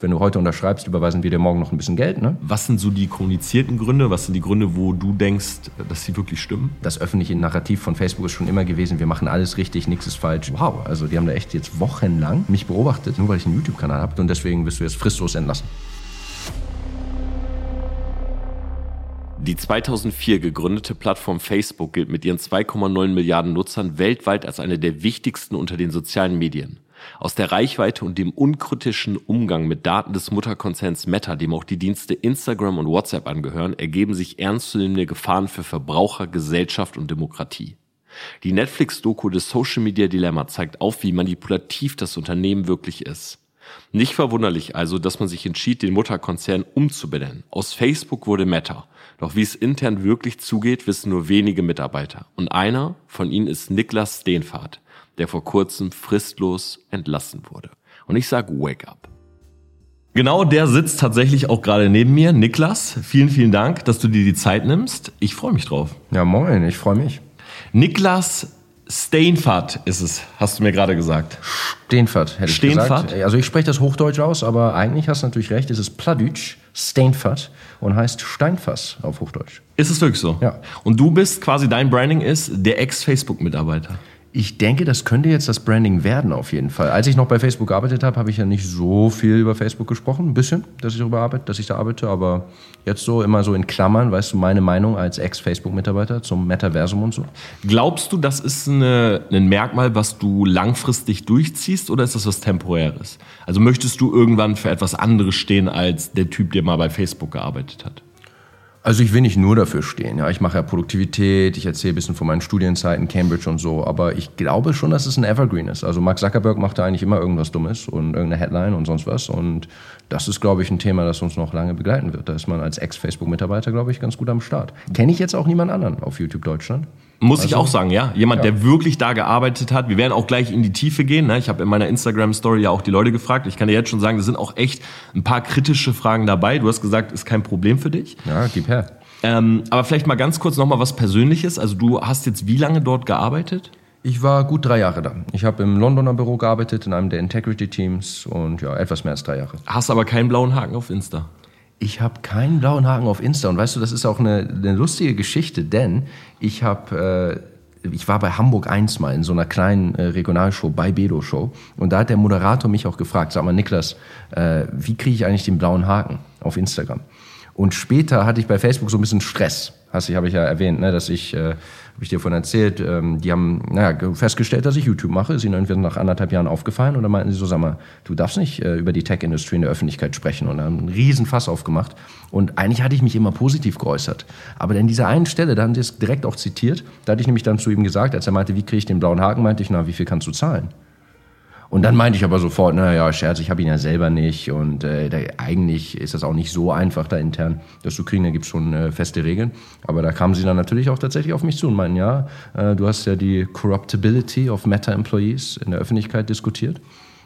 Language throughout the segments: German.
Wenn du heute unterschreibst, überweisen wir dir morgen noch ein bisschen Geld. Ne? Was sind so die kommunizierten Gründe? Was sind die Gründe, wo du denkst, dass sie wirklich stimmen? Das öffentliche Narrativ von Facebook ist schon immer gewesen, wir machen alles richtig, nichts ist falsch. Wow, also die haben da echt jetzt wochenlang mich beobachtet, nur weil ich einen YouTube-Kanal habe und deswegen wirst du jetzt fristlos entlassen. Die 2004 gegründete Plattform Facebook gilt mit ihren 2,9 Milliarden Nutzern weltweit als eine der wichtigsten unter den sozialen Medien. Aus der Reichweite und dem unkritischen Umgang mit Daten des Mutterkonzerns Meta, dem auch die Dienste Instagram und WhatsApp angehören, ergeben sich ernstzunehmende Gefahren für Verbraucher, Gesellschaft und Demokratie. Die Netflix-Doku des Social Media Dilemma zeigt auf, wie manipulativ das Unternehmen wirklich ist. Nicht verwunderlich also, dass man sich entschied, den Mutterkonzern umzubenennen. Aus Facebook wurde Meta. Doch wie es intern wirklich zugeht, wissen nur wenige Mitarbeiter. Und einer von ihnen ist Niklas Steenfahrt der vor kurzem fristlos entlassen wurde. Und ich sage Wake up. Genau der sitzt tatsächlich auch gerade neben mir. Niklas, vielen, vielen Dank, dass du dir die Zeit nimmst. Ich freue mich drauf. Ja, moin, ich freue mich. Niklas Steenfahrt ist es, hast du mir gerade gesagt. Steenfahrt, hätte ich Steenfahrt? gesagt. Also ich spreche das Hochdeutsch aus, aber eigentlich hast du natürlich recht, es ist Pladütsch, Steenfahrt und heißt Steinfass auf Hochdeutsch. Ist es wirklich so? Ja. Und du bist quasi, dein Branding ist der Ex-Facebook-Mitarbeiter. Ich denke, das könnte jetzt das Branding werden auf jeden Fall. Als ich noch bei Facebook gearbeitet habe, habe ich ja nicht so viel über Facebook gesprochen. Ein bisschen, dass ich darüber arbeite, dass ich da arbeite, aber jetzt so immer so in Klammern, weißt du, meine Meinung als Ex-Facebook-Mitarbeiter zum Metaversum und so. Glaubst du, das ist eine, ein Merkmal, was du langfristig durchziehst oder ist das was Temporäres? Also möchtest du irgendwann für etwas anderes stehen als der Typ, der mal bei Facebook gearbeitet hat? Also ich will nicht nur dafür stehen. Ja, ich mache ja Produktivität, ich erzähle ein bisschen von meinen Studienzeiten, Cambridge und so. Aber ich glaube schon, dass es ein Evergreen ist. Also Mark Zuckerberg macht da eigentlich immer irgendwas Dummes und irgendeine Headline und sonst was. Und das ist, glaube ich, ein Thema, das uns noch lange begleiten wird. Da ist man als Ex-Facebook-Mitarbeiter, glaube ich, ganz gut am Start. Kenne ich jetzt auch niemand anderen auf YouTube Deutschland. Muss also, ich auch sagen, ja. Jemand, ja. der wirklich da gearbeitet hat. Wir werden auch gleich in die Tiefe gehen. Ne? Ich habe in meiner Instagram-Story ja auch die Leute gefragt. Ich kann dir jetzt schon sagen, da sind auch echt ein paar kritische Fragen dabei. Du hast gesagt, ist kein Problem für dich. Ja, gib her. Ähm, aber vielleicht mal ganz kurz nochmal was Persönliches. Also du hast jetzt wie lange dort gearbeitet? Ich war gut drei Jahre da. Ich habe im Londoner Büro gearbeitet, in einem der Integrity-Teams und ja, etwas mehr als drei Jahre. Hast aber keinen blauen Haken auf Insta? Ich habe keinen blauen Haken auf Insta. Und weißt du, das ist auch eine, eine lustige Geschichte, denn ich habe... Äh, ich war bei Hamburg 1 mal in so einer kleinen äh, Regionalshow bei Bedo Show und da hat der Moderator mich auch gefragt, sag mal Niklas, äh, wie kriege ich eigentlich den blauen Haken auf Instagram? Und später hatte ich bei Facebook so ein bisschen Stress. Hast du, habe ich ja erwähnt, ne, dass ich, äh, habe ich dir von erzählt, ähm, die haben naja, festgestellt, dass ich YouTube mache. Ist ihnen irgendwie nach anderthalb Jahren aufgefallen und dann meinten sie so, sag mal, du darfst nicht äh, über die Tech-Industrie in der Öffentlichkeit sprechen und haben einen riesen Fass aufgemacht. Und eigentlich hatte ich mich immer positiv geäußert. Aber an dieser einen Stelle, da haben sie es direkt auch zitiert, da hatte ich nämlich dann zu ihm gesagt, als er meinte, wie kriege ich den blauen Haken, meinte ich, na, wie viel kannst du zahlen? Und dann meinte ich aber sofort, naja, Scherz, ich habe ihn ja selber nicht. Und äh, da, eigentlich ist das auch nicht so einfach da intern, das zu kriegen, da gibt's schon äh, feste Regeln. Aber da kamen sie dann natürlich auch tatsächlich auf mich zu und meinten, ja, äh, du hast ja die Corruptibility of Meta-Employees in der Öffentlichkeit diskutiert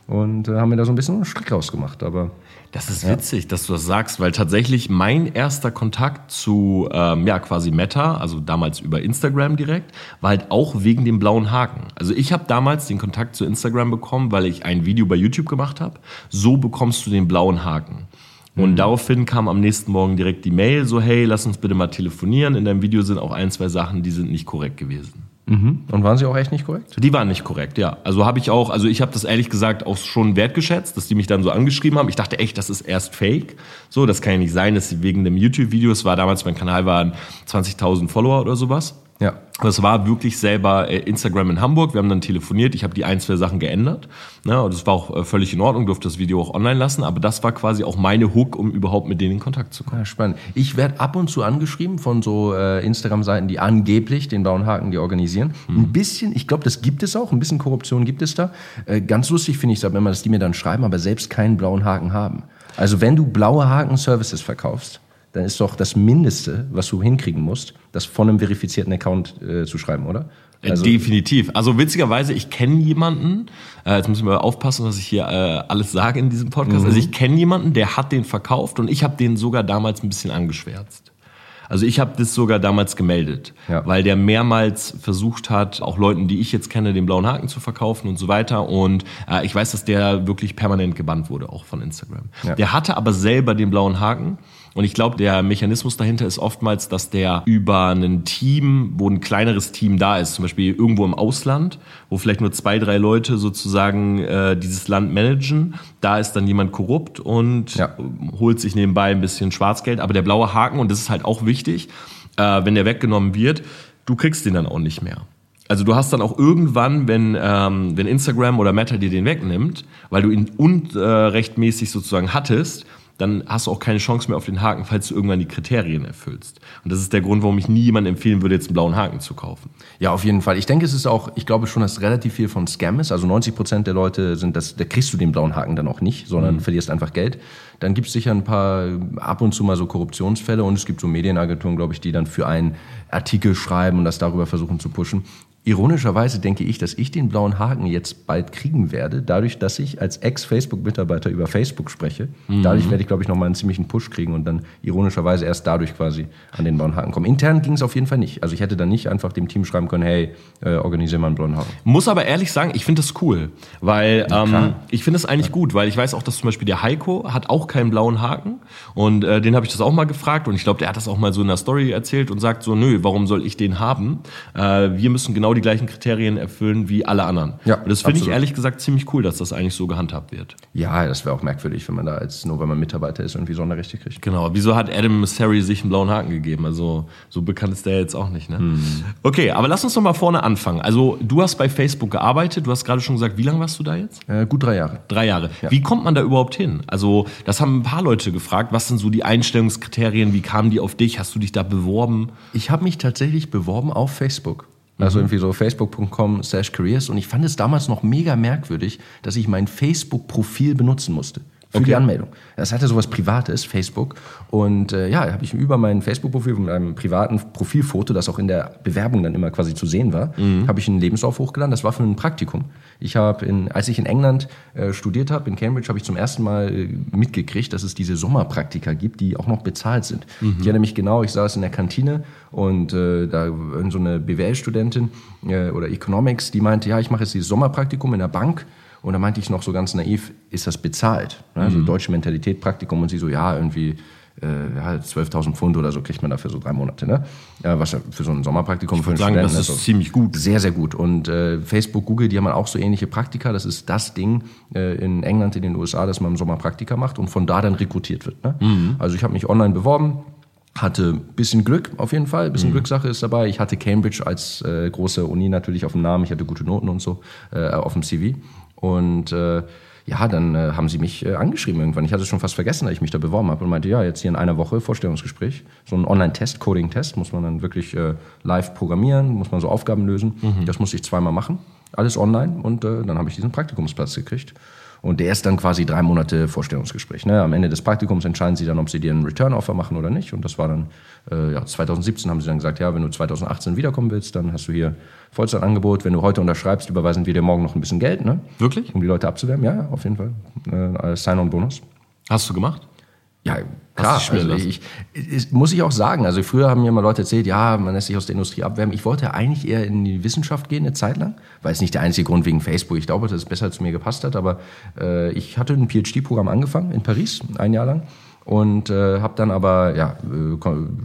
und äh, haben mir da so ein bisschen einen Strick rausgemacht, aber... Das ist witzig, ja. dass du das sagst, weil tatsächlich mein erster Kontakt zu, ähm, ja, quasi Meta, also damals über Instagram direkt, war halt auch wegen dem blauen Haken. Also ich habe damals den Kontakt zu Instagram bekommen, weil ich ein Video bei YouTube gemacht habe. So bekommst du den blauen Haken. Und mhm. daraufhin kam am nächsten Morgen direkt die Mail, so hey, lass uns bitte mal telefonieren. In deinem Video sind auch ein, zwei Sachen, die sind nicht korrekt gewesen. Mhm. Und waren sie auch echt nicht korrekt? Die waren nicht korrekt, ja. Also habe ich auch, also ich habe das ehrlich gesagt auch schon wertgeschätzt, dass die mich dann so angeschrieben haben. Ich dachte echt, das ist erst Fake. So, das kann ja nicht sein, dass sie wegen dem YouTube-Video, es war damals, mein Kanal waren 20.000 Follower oder sowas. Ja. Das war wirklich selber äh, Instagram in Hamburg. Wir haben dann telefoniert. Ich habe die ein, zwei Sachen geändert. Ne, und das war auch äh, völlig in Ordnung, durfte das Video auch online lassen. Aber das war quasi auch meine Hook, um überhaupt mit denen in Kontakt zu kommen. Ja, spannend. Ich werde ab und zu angeschrieben von so äh, Instagram-Seiten, die angeblich den blauen Haken, die organisieren. Hm. Ein bisschen, ich glaube, das gibt es auch. Ein bisschen Korruption gibt es da. Äh, ganz lustig finde ich es, wenn man das die mir dann schreiben, aber selbst keinen blauen Haken haben. Also wenn du blaue Haken-Services verkaufst, dann ist doch das Mindeste, was du hinkriegen musst, das von einem verifizierten Account äh, zu schreiben, oder? Äh, also Definitiv. Also witzigerweise, ich kenne jemanden, äh, jetzt muss ich mal aufpassen, was ich hier äh, alles sage in diesem Podcast. Mhm. Also ich kenne jemanden, der hat den verkauft und ich habe den sogar damals ein bisschen angeschwärzt. Also ich habe das sogar damals gemeldet, Ja. weil der mehrmals versucht hat, auch Leuten, die ich jetzt kenne, den blauen Haken zu verkaufen und so weiter. Und äh, ich weiß, dass der wirklich permanent gebannt wurde, auch von Instagram. Ja. Der hatte aber selber den blauen Haken. Und ich glaube, der Mechanismus dahinter ist oftmals, dass der über ein Team, wo ein kleineres Team da ist, zum Beispiel irgendwo im Ausland, wo vielleicht nur zwei, drei Leute sozusagen äh, dieses Land managen, da ist dann jemand korrupt und Ja. holt sich nebenbei ein bisschen Schwarzgeld. Aber der blaue Haken, und das ist halt auch wichtig, äh, wenn der weggenommen wird, du kriegst den dann auch nicht mehr. Also du hast dann auch irgendwann, wenn, ähm, wenn Instagram oder Meta dir den wegnimmt, weil du ihn unrechtmäßig sozusagen hattest, dann hast du auch keine Chance mehr auf den Haken, falls du irgendwann die Kriterien erfüllst. Und das ist der Grund, warum ich nie jemandem empfehlen würde, jetzt einen blauen Haken zu kaufen. Ja, auf jeden Fall. Ich denke, es ist auch, ich glaube schon, dass relativ viel von Scam ist. Also 90 Prozent der Leute sind das, da kriegst du den blauen Haken dann auch nicht, sondern verlierst einfach Geld. Dann gibt es sicher ein paar ab und zu mal so Korruptionsfälle und es gibt so Medienagenturen, glaube ich, die dann für einen Artikel schreiben und das darüber versuchen zu pushen. Ironischerweise denke ich, dass ich den blauen Haken jetzt bald kriegen werde, dadurch, dass ich als Ex-Facebook-Mitarbeiter über Facebook spreche. Dadurch werde ich, glaube ich, nochmal einen ziemlichen Push kriegen und dann ironischerweise erst dadurch quasi an den blauen Haken kommen. Intern ging es auf jeden Fall nicht. Also ich hätte dann nicht einfach dem Team schreiben können, hey, äh, organisier mal einen blauen Haken. Muss aber ehrlich sagen, ich finde das cool, weil ähm, ich finde es eigentlich gut, weil ich weiß auch, dass zum Beispiel der Heiko hat auch keinen blauen Haken und äh, den habe ich das auch mal gefragt und ich glaube, der hat das auch mal so in der Story erzählt und sagt so, nö, warum soll ich den haben? Äh, wir müssen genau die gleichen Kriterien erfüllen wie alle anderen. Ja, und das finde ich ehrlich gesagt ziemlich cool, dass das eigentlich so gehandhabt wird. Ja, das wäre auch merkwürdig, wenn man da als, nur weil man Mitarbeiter ist, irgendwie Sonderrechte kriegt. Genau, wieso hat Adam Mosseri sich einen blauen Haken gegeben? Also so bekannt ist der jetzt auch nicht. Ne? Okay, aber lass uns doch mal vorne anfangen. Also du hast bei Facebook gearbeitet, du hast gerade schon gesagt, wie lange warst du da jetzt? Äh, gut drei Jahre. Drei Jahre. Wie kommt man da überhaupt hin? Also, das haben ein paar Leute gefragt. Was sind so die Einstellungskriterien? Wie kamen die auf dich? Hast du dich da beworben? Ich habe mich tatsächlich beworben auf Facebook. Also irgendwie so facebook.com slash careers. Und ich fand es damals noch mega merkwürdig, dass ich mein Facebook-Profil benutzen musste. Für die Anmeldung. Das hatte sowas Privates, Facebook. Und äh, ja, habe ich über mein Facebook-Profil mit einem privaten Profilfoto, das auch in der Bewerbung dann immer quasi zu sehen war, habe ich einen Lebenslauf hochgeladen. Das war für ein Praktikum. Ich habe, in, als ich in England äh, studiert habe, in Cambridge, habe ich zum ersten Mal äh, mitgekriegt, dass es diese Sommerpraktika gibt, die auch noch bezahlt sind. Ich erinnere mich genau, ich saß in der Kantine und äh, da so eine BWL-Studentin äh, oder Economics, die meinte, ja, ich mache jetzt dieses Sommerpraktikum in der Bank. Und da meinte ich noch so ganz naiv, ist das bezahlt? Ne? Also deutsche Mentalität, Praktikum. Und sie so, ja, irgendwie äh, ja, 12.000 Pfund oder so kriegt man dafür so drei Monate. Ne? Ja, was für so ein Sommerpraktikum für einen sagen, das Studenten ist ziemlich gut. Sehr, sehr gut. Und äh, Facebook, Google, die haben auch so ähnliche Praktika. Das ist das Ding äh, in England, in den USA, dass man im Sommer Praktika macht und von da dann rekrutiert wird. Ne? Also ich habe mich online beworben, hatte ein bisschen Glück auf jeden Fall, ein bisschen Glückssache ist dabei. Ich hatte Cambridge als äh, große Uni natürlich auf dem Namen, ich hatte gute Noten und so äh, auf dem CV. Und äh, ja, dann äh, haben sie mich äh, angeschrieben irgendwann. Ich hatte es schon fast vergessen, dass ich mich da beworben habe und meinte, ja, jetzt hier in einer Woche Vorstellungsgespräch. So ein Online-Test, Coding-Test, muss man dann wirklich äh, live programmieren, muss man so Aufgaben lösen. Das musste ich zweimal machen, alles online und äh, dann habe ich diesen Praktikumsplatz gekriegt. Und der ist dann quasi drei Monate Vorstellungsgespräch. Ne? Am Ende des Praktikums entscheiden sie dann, ob sie dir einen Return-Offer machen oder nicht. Und das war dann, äh, ja, 2017 haben sie dann gesagt, ja, wenn du 2018 wiederkommen willst, dann hast du hier Vollzeitangebot. Wenn du heute unterschreibst, überweisen wir dir morgen noch ein bisschen Geld, ne? Wirklich? um die Leute abzuwerben. Ja, auf jeden Fall. Äh, als Sign-on-Bonus. Hast du gemacht? Ja, klar. Also ich, ich, muss ich auch sagen. Also früher haben mir mal Leute erzählt, ja, man lässt sich aus der Industrie abwerben. Ich wollte eigentlich eher in die Wissenschaft gehen, eine Zeit lang. War jetzt nicht der einzige Grund wegen Facebook. Ich glaube, dass es besser zu mir gepasst hat. Aber äh, ich hatte ein PhD-Programm angefangen in Paris, ein Jahr lang. Und äh, habe dann aber, ja, äh,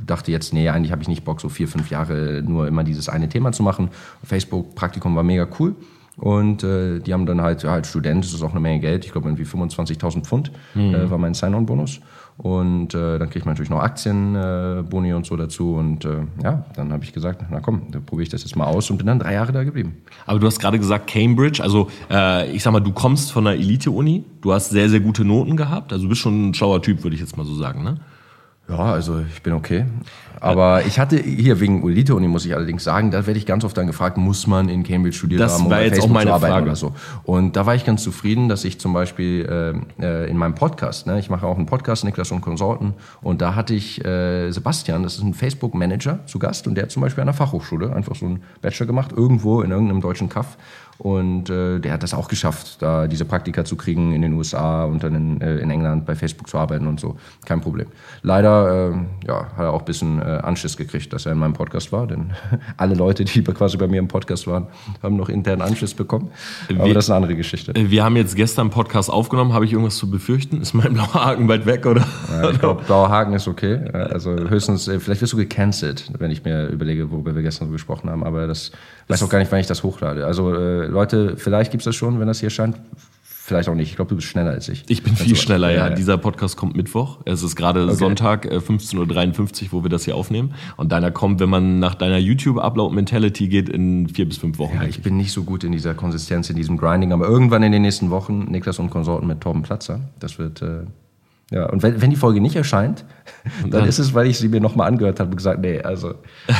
dachte jetzt, nee, eigentlich habe ich nicht Bock, so vier, fünf Jahre nur immer dieses eine Thema zu machen. Facebook-Praktikum war mega cool. Und äh, die haben dann halt, ja, als Student, das ist auch eine Menge Geld, ich glaube irgendwie 25.000 Pfund äh, war mein Sign-on-Bonus. Und äh, dann kriegt man natürlich noch Aktien, äh, und so dazu. Und äh, ja, dann habe ich gesagt, na komm, dann probiere ich das jetzt mal aus und bin dann drei Jahre da geblieben. Aber du hast gerade gesagt Cambridge, also äh, ich sag mal, du kommst von einer Elite-Uni, du hast sehr, sehr gute Noten gehabt, also du bist schon ein schlauer Typ, würde ich jetzt mal so sagen, ne? Ja, also ich bin okay. Aber ich hatte hier wegen Elite-Uni, muss ich allerdings sagen, da werde ich ganz oft dann gefragt, muss man in Cambridge studiert Das haben, um war bei jetzt auch Facebook meine zu arbeiten Frage. oder so. Und da war ich ganz zufrieden, dass ich zum Beispiel äh, äh, in meinem Podcast, ne, ich mache auch einen Podcast, Niklas und Consulten, und da hatte ich äh, Sebastian, das ist ein Facebook-Manager zu Gast, und der hat zum Beispiel an der Fachhochschule einfach so einen Bachelor gemacht, irgendwo in irgendeinem deutschen Kaff. Und äh, der hat das auch geschafft, da diese Praktika zu kriegen in den USA und dann in, äh, in England bei Facebook zu arbeiten und so. Kein Problem. Leider äh, ja, hat er auch ein bisschen äh, Anschiss gekriegt, dass er in meinem Podcast war, denn alle Leute, die quasi bei mir im Podcast waren, haben noch internen Anschiss bekommen. Aber Wir- das ist eine andere Geschichte. Wir haben jetzt gestern einen Podcast aufgenommen. Habe ich irgendwas zu befürchten? Ist mein blauer Haken bald weg, oder? Ja, ich glaube, blauer Haken ist okay. Äh, Also höchstens, äh, vielleicht wirst du gecancelt, wenn ich mir überlege, worüber wir gestern so gesprochen haben. Aber das weiß auch gar nicht, wann ich das hochlade. Also äh, Leute, vielleicht gibt's das schon, wenn das hier scheint. Vielleicht auch nicht. Ich glaube, du bist schneller als ich. Ich bin Wenn viel so- schneller, ja. ja. Dieser Podcast kommt Mittwoch. Es ist gerade Sonntag, äh, 15.53 Uhr, wo wir das hier aufnehmen. Und deiner kommt, wenn man nach deiner YouTube-Upload-Mentality geht, in vier bis fünf Wochen. Ja, ich bin nicht so gut in dieser Konsistenz, in diesem Grinding, aber irgendwann in den nächsten Wochen Niklas und Konsorten mit Torben Platzer. Das wird, äh, ja, und wenn, wenn die Folge nicht erscheint, dann, dann? ist es, weil ich sie mir nochmal angehört habe und gesagt, nee, also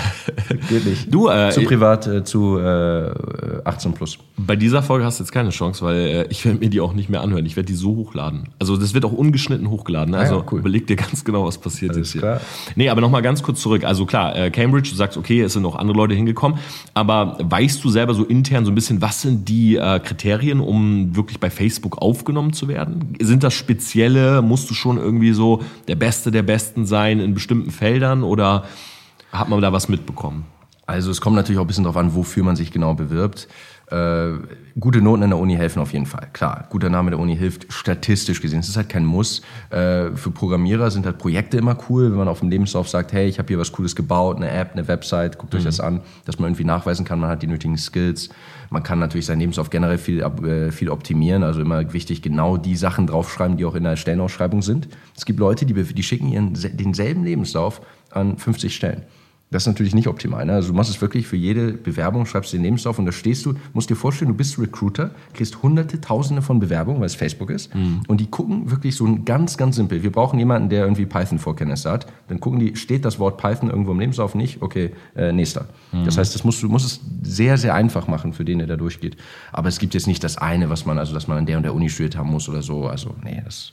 geht nicht. Du, äh, zu privat, äh, zu äh, 18 plus. Bei dieser Folge hast du jetzt keine Chance, weil äh, ich werde mir die auch nicht mehr anhören. Ich werde die so hochladen. Also das wird auch ungeschnitten hochgeladen. ne? Ah ja, Also cool. überleg dir ganz genau, was passiert Alles ist hier. klar. Nee, aber nochmal ganz kurz zurück. Also klar, äh, Cambridge, du sagst, okay, es sind noch andere Leute hingekommen. Aber weißt du selber so intern so ein bisschen, was sind die äh, Kriterien, um wirklich bei Facebook aufgenommen zu werden? Sind das spezielle, musst du schon irgendwie so der Beste der Besten sein in bestimmten Feldern oder hat man da was mitbekommen? Also es kommt natürlich auch ein bisschen darauf an, wofür man sich genau bewirbt. Äh, gute Noten in der Uni helfen auf jeden Fall. Klar, guter Name der Uni hilft statistisch gesehen. Es ist halt kein Muss. Äh, für Programmierer sind halt Projekte immer cool, wenn man auf dem Lebenslauf sagt, hey, ich habe hier was Cooles gebaut, eine App, eine Website, guckt euch das an, dass man irgendwie nachweisen kann, man hat die nötigen Skills. Man kann natürlich sein Lebenslauf generell viel, äh, viel optimieren, also immer wichtig, genau die Sachen draufschreiben, die auch in der Stellenausschreibung sind. Es gibt Leute, die, die schicken ihren se- denselben Lebenslauf an 50 Stellen. Das ist natürlich nicht optimal. Ne? Also du machst es wirklich für jede Bewerbung, schreibst den Lebenslauf und da stehst du, musst dir vorstellen, du bist Recruiter, kriegst hunderte, tausende von Bewerbungen, weil es Facebook ist. Und die gucken wirklich so ein ganz, ganz simpel. Wir brauchen jemanden, der irgendwie Python-Vorkenntnisse hat. Dann gucken die, steht das Wort Python irgendwo im Lebenslauf nicht? Okay, äh, nächster. Das heißt, das musst du musst es sehr, sehr einfach machen für den, der da durchgeht. Aber es gibt jetzt nicht das eine, was man, also dass man an der und der Uni studiert haben muss oder so. Also, nee, das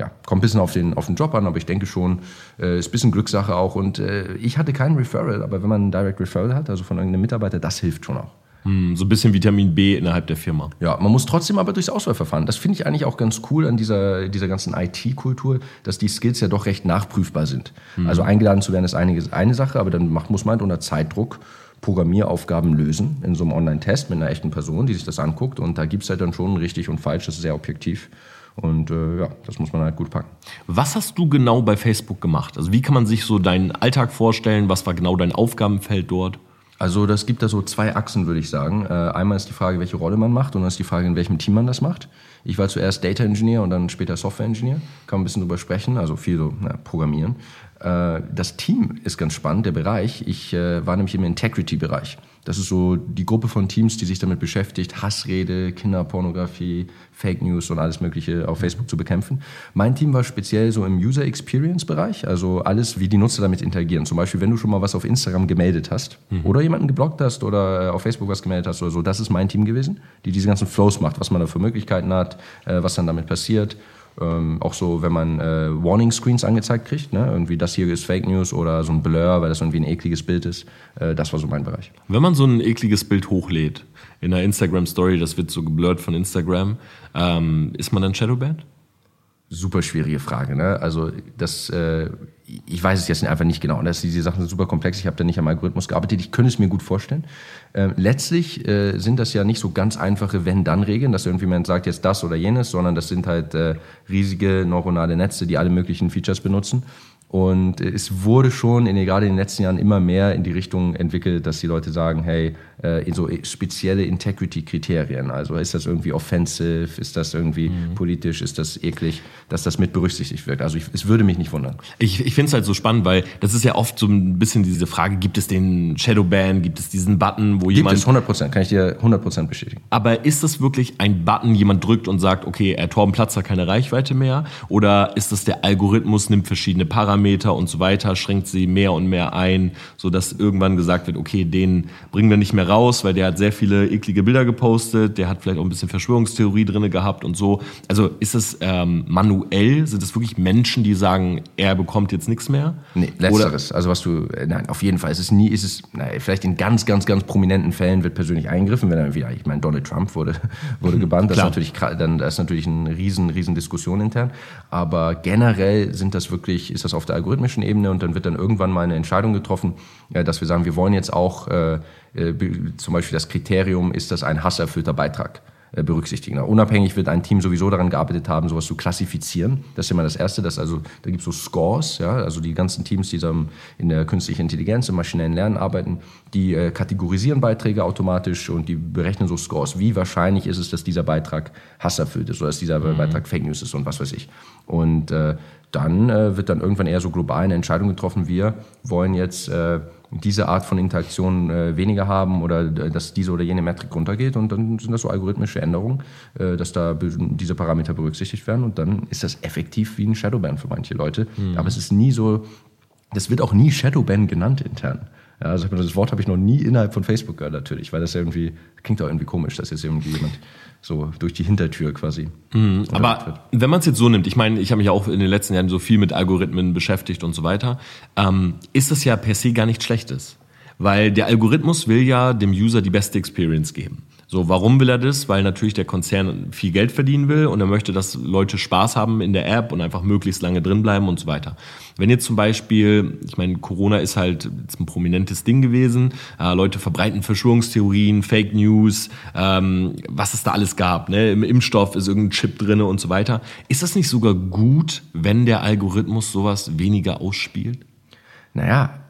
ja, kommt ein bisschen auf den, auf den Job an, aber ich denke schon, äh, ist ein bisschen Glückssache auch. Und äh, ich hatte keinen Referral, aber wenn man einen Direct Referral hat, also von irgendeinem Mitarbeiter, das hilft schon auch. Hm, so ein bisschen Vitamin B innerhalb der Firma. Ja, man muss trotzdem aber durchs Auswahlverfahren. Das finde ich eigentlich auch ganz cool an dieser, dieser ganzen IT-Kultur, dass die Skills ja doch recht nachprüfbar sind. Also eingeladen zu werden ist einige, eine Sache, aber dann macht, muss man halt unter Zeitdruck Programmieraufgaben lösen in so einem Online-Test mit einer echten Person, die sich das anguckt. Und da gibt's halt dann schon richtig und falsch, das ist sehr objektiv. Und äh, ja, das muss man halt gut packen. Was hast du genau bei Facebook gemacht? Also wie kann man sich so deinen Alltag vorstellen? Was war genau dein Aufgabenfeld dort? Also das gibt da so zwei Achsen, würde ich sagen. Äh, einmal ist die Frage, welche Rolle man macht und dann ist die Frage, in welchem Team man das macht. Ich war zuerst Data Engineer und dann später Software Engineer. Kann man ein bisschen drüber sprechen, also viel so na, Programmieren. Äh, das Team ist ganz spannend, der Bereich. Ich äh, war nämlich im Integrity-Bereich. Das ist so die Gruppe von Teams, die sich damit beschäftigt, Hassrede, Kinderpornografie, Fake News und alles Mögliche auf Facebook zu bekämpfen. Mein Team war speziell so im User Experience Bereich, also alles, wie die Nutzer damit interagieren. Zum Beispiel, wenn du schon mal was auf Instagram gemeldet hast oder jemanden geblockt hast oder äh, auf Facebook was gemeldet hast oder so, das ist mein Team gewesen, die diese ganzen Flows macht, was man da für Möglichkeiten hat, äh, was dann damit passiert. Ähm, auch so, wenn man äh, Warning Screens angezeigt kriegt, ne? irgendwie das hier ist Fake News oder so ein Blur, weil das irgendwie ein ekliges Bild ist. Äh, das war so mein Bereich. Wenn man so ein ekliges Bild hochlädt in einer Instagram-Story, das wird so geblurrt von Instagram, ähm, ist man dann Shadowbanned? Super schwierige Frage. Ne? Also das, äh, ich weiß es jetzt einfach nicht genau. Das, diese Sachen sind super komplex. Ich habe da nicht am Algorithmus gearbeitet. Ich könnte es mir gut vorstellen. Ähm, letztlich äh, sind das ja nicht so ganz einfache Wenn-Dann-Regeln, dass irgendwie man sagt jetzt das oder jenes, sondern das sind halt äh, riesige neuronale Netze, die alle möglichen Features benutzen. Und es wurde schon in, gerade in den letzten Jahren immer mehr in die Richtung entwickelt, dass die Leute sagen, hey, äh, in so spezielle Integrity-Kriterien. Also ist das irgendwie offensive, ist das irgendwie politisch, ist das eklig, dass das mit berücksichtigt wird. Also ich, es würde mich nicht wundern. Ich, ich finde es halt so spannend, weil das ist ja oft so ein bisschen diese Frage, gibt es den Shadowban, gibt es diesen Button, wo Gibt jemand... es 100 Prozent, kann ich dir 100 Prozent bestätigen. Aber ist das wirklich ein Button, jemand drückt und sagt, okay, äh, Torben Platz hat keine Reichweite mehr? Oder ist das der Algorithmus, nimmt verschiedene Parameter Parameter und so weiter, schränkt sie mehr und mehr ein, so dass irgendwann gesagt wird, okay, den bringen wir nicht mehr raus, weil der hat sehr viele eklige Bilder gepostet, der hat vielleicht auch ein bisschen Verschwörungstheorie drinne gehabt und so. Also ist es ähm, manuell, sind es wirklich Menschen, die sagen, er bekommt jetzt nichts mehr? Nee, letzteres. Oder? Also was du, äh, nein, auf jeden Fall. Es ist nie, ist es, nein, vielleicht in ganz, ganz, ganz prominenten Fällen wird persönlich eingegriffen, wenn er wieder, ich meine, Donald Trump wurde, wurde gebannt. Das ist natürlich, dann, das ist natürlich eine riesen, riesen Diskussion intern. Aber generell sind das wirklich, ist das auf der algorithmischen Ebene und dann wird dann irgendwann mal eine Entscheidung getroffen, äh, dass wir sagen, wir wollen jetzt auch äh, äh, zum Beispiel das Kriterium, ist das ein hasserfüllter Beitrag? Berücksichtigen. Unabhängig wird ein Team sowieso daran gearbeitet haben, sowas zu klassifizieren. Das ist immer das Erste. Dass also, da gibt es so Scores, ja, also die ganzen Teams, die in der künstlichen Intelligenz, im maschinellen Lernen arbeiten, die äh, kategorisieren Beiträge automatisch und die berechnen so Scores. Wie wahrscheinlich ist es, dass dieser Beitrag hasserfüllt ist oder dass dieser mhm. Beitrag Fake News ist und was weiß ich. Und äh, dann äh, wird dann irgendwann eher so global eine Entscheidung getroffen, wir wollen jetzt äh, diese Art von Interaktion äh, weniger haben oder äh, dass diese oder jene Metrik runtergeht und dann sind das so algorithmische Änderungen, äh, dass da diese Parameter berücksichtigt werden und dann ist das effektiv wie ein Shadowban für manche Leute. Mhm. Aber es ist nie so, das wird auch nie Shadowban genannt intern. Ja, also das Wort habe ich noch nie innerhalb von Facebook gehört natürlich, weil das irgendwie, klingt auch irgendwie komisch, dass jetzt irgendwie jemand so durch die Hintertür quasi. Mhm, aber wird. wenn man es jetzt so nimmt, ich meine, ich habe mich auch in den letzten Jahren so viel mit Algorithmen beschäftigt und so weiter, ähm, ist das ja per se gar nichts Schlechtes. Weil der Algorithmus will ja dem User die beste Experience geben. So, warum will er das? Weil natürlich der Konzern viel Geld verdienen will und er möchte, dass Leute Spaß haben in der App und einfach möglichst lange drin bleiben und so weiter. Wenn jetzt zum Beispiel, ich meine, Corona ist halt ein prominentes Ding gewesen, äh, Leute verbreiten Verschwörungstheorien, Fake News, ähm, was es da alles gab, ne? im Impfstoff ist irgendein Chip drinne und so weiter. Ist das nicht sogar gut, wenn der Algorithmus sowas weniger ausspielt? Naja,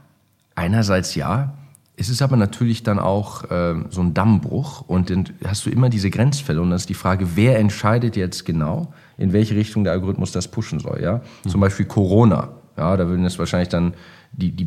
einerseits ja, es ist aber natürlich dann auch äh, so ein Dammbruch und dann hast du immer diese Grenzfälle und dann ist die Frage, wer entscheidet jetzt genau, in welche Richtung der Algorithmus das pushen soll. Ja? Mhm. Zum Beispiel Corona. Ja, da würden es wahrscheinlich dann die, die,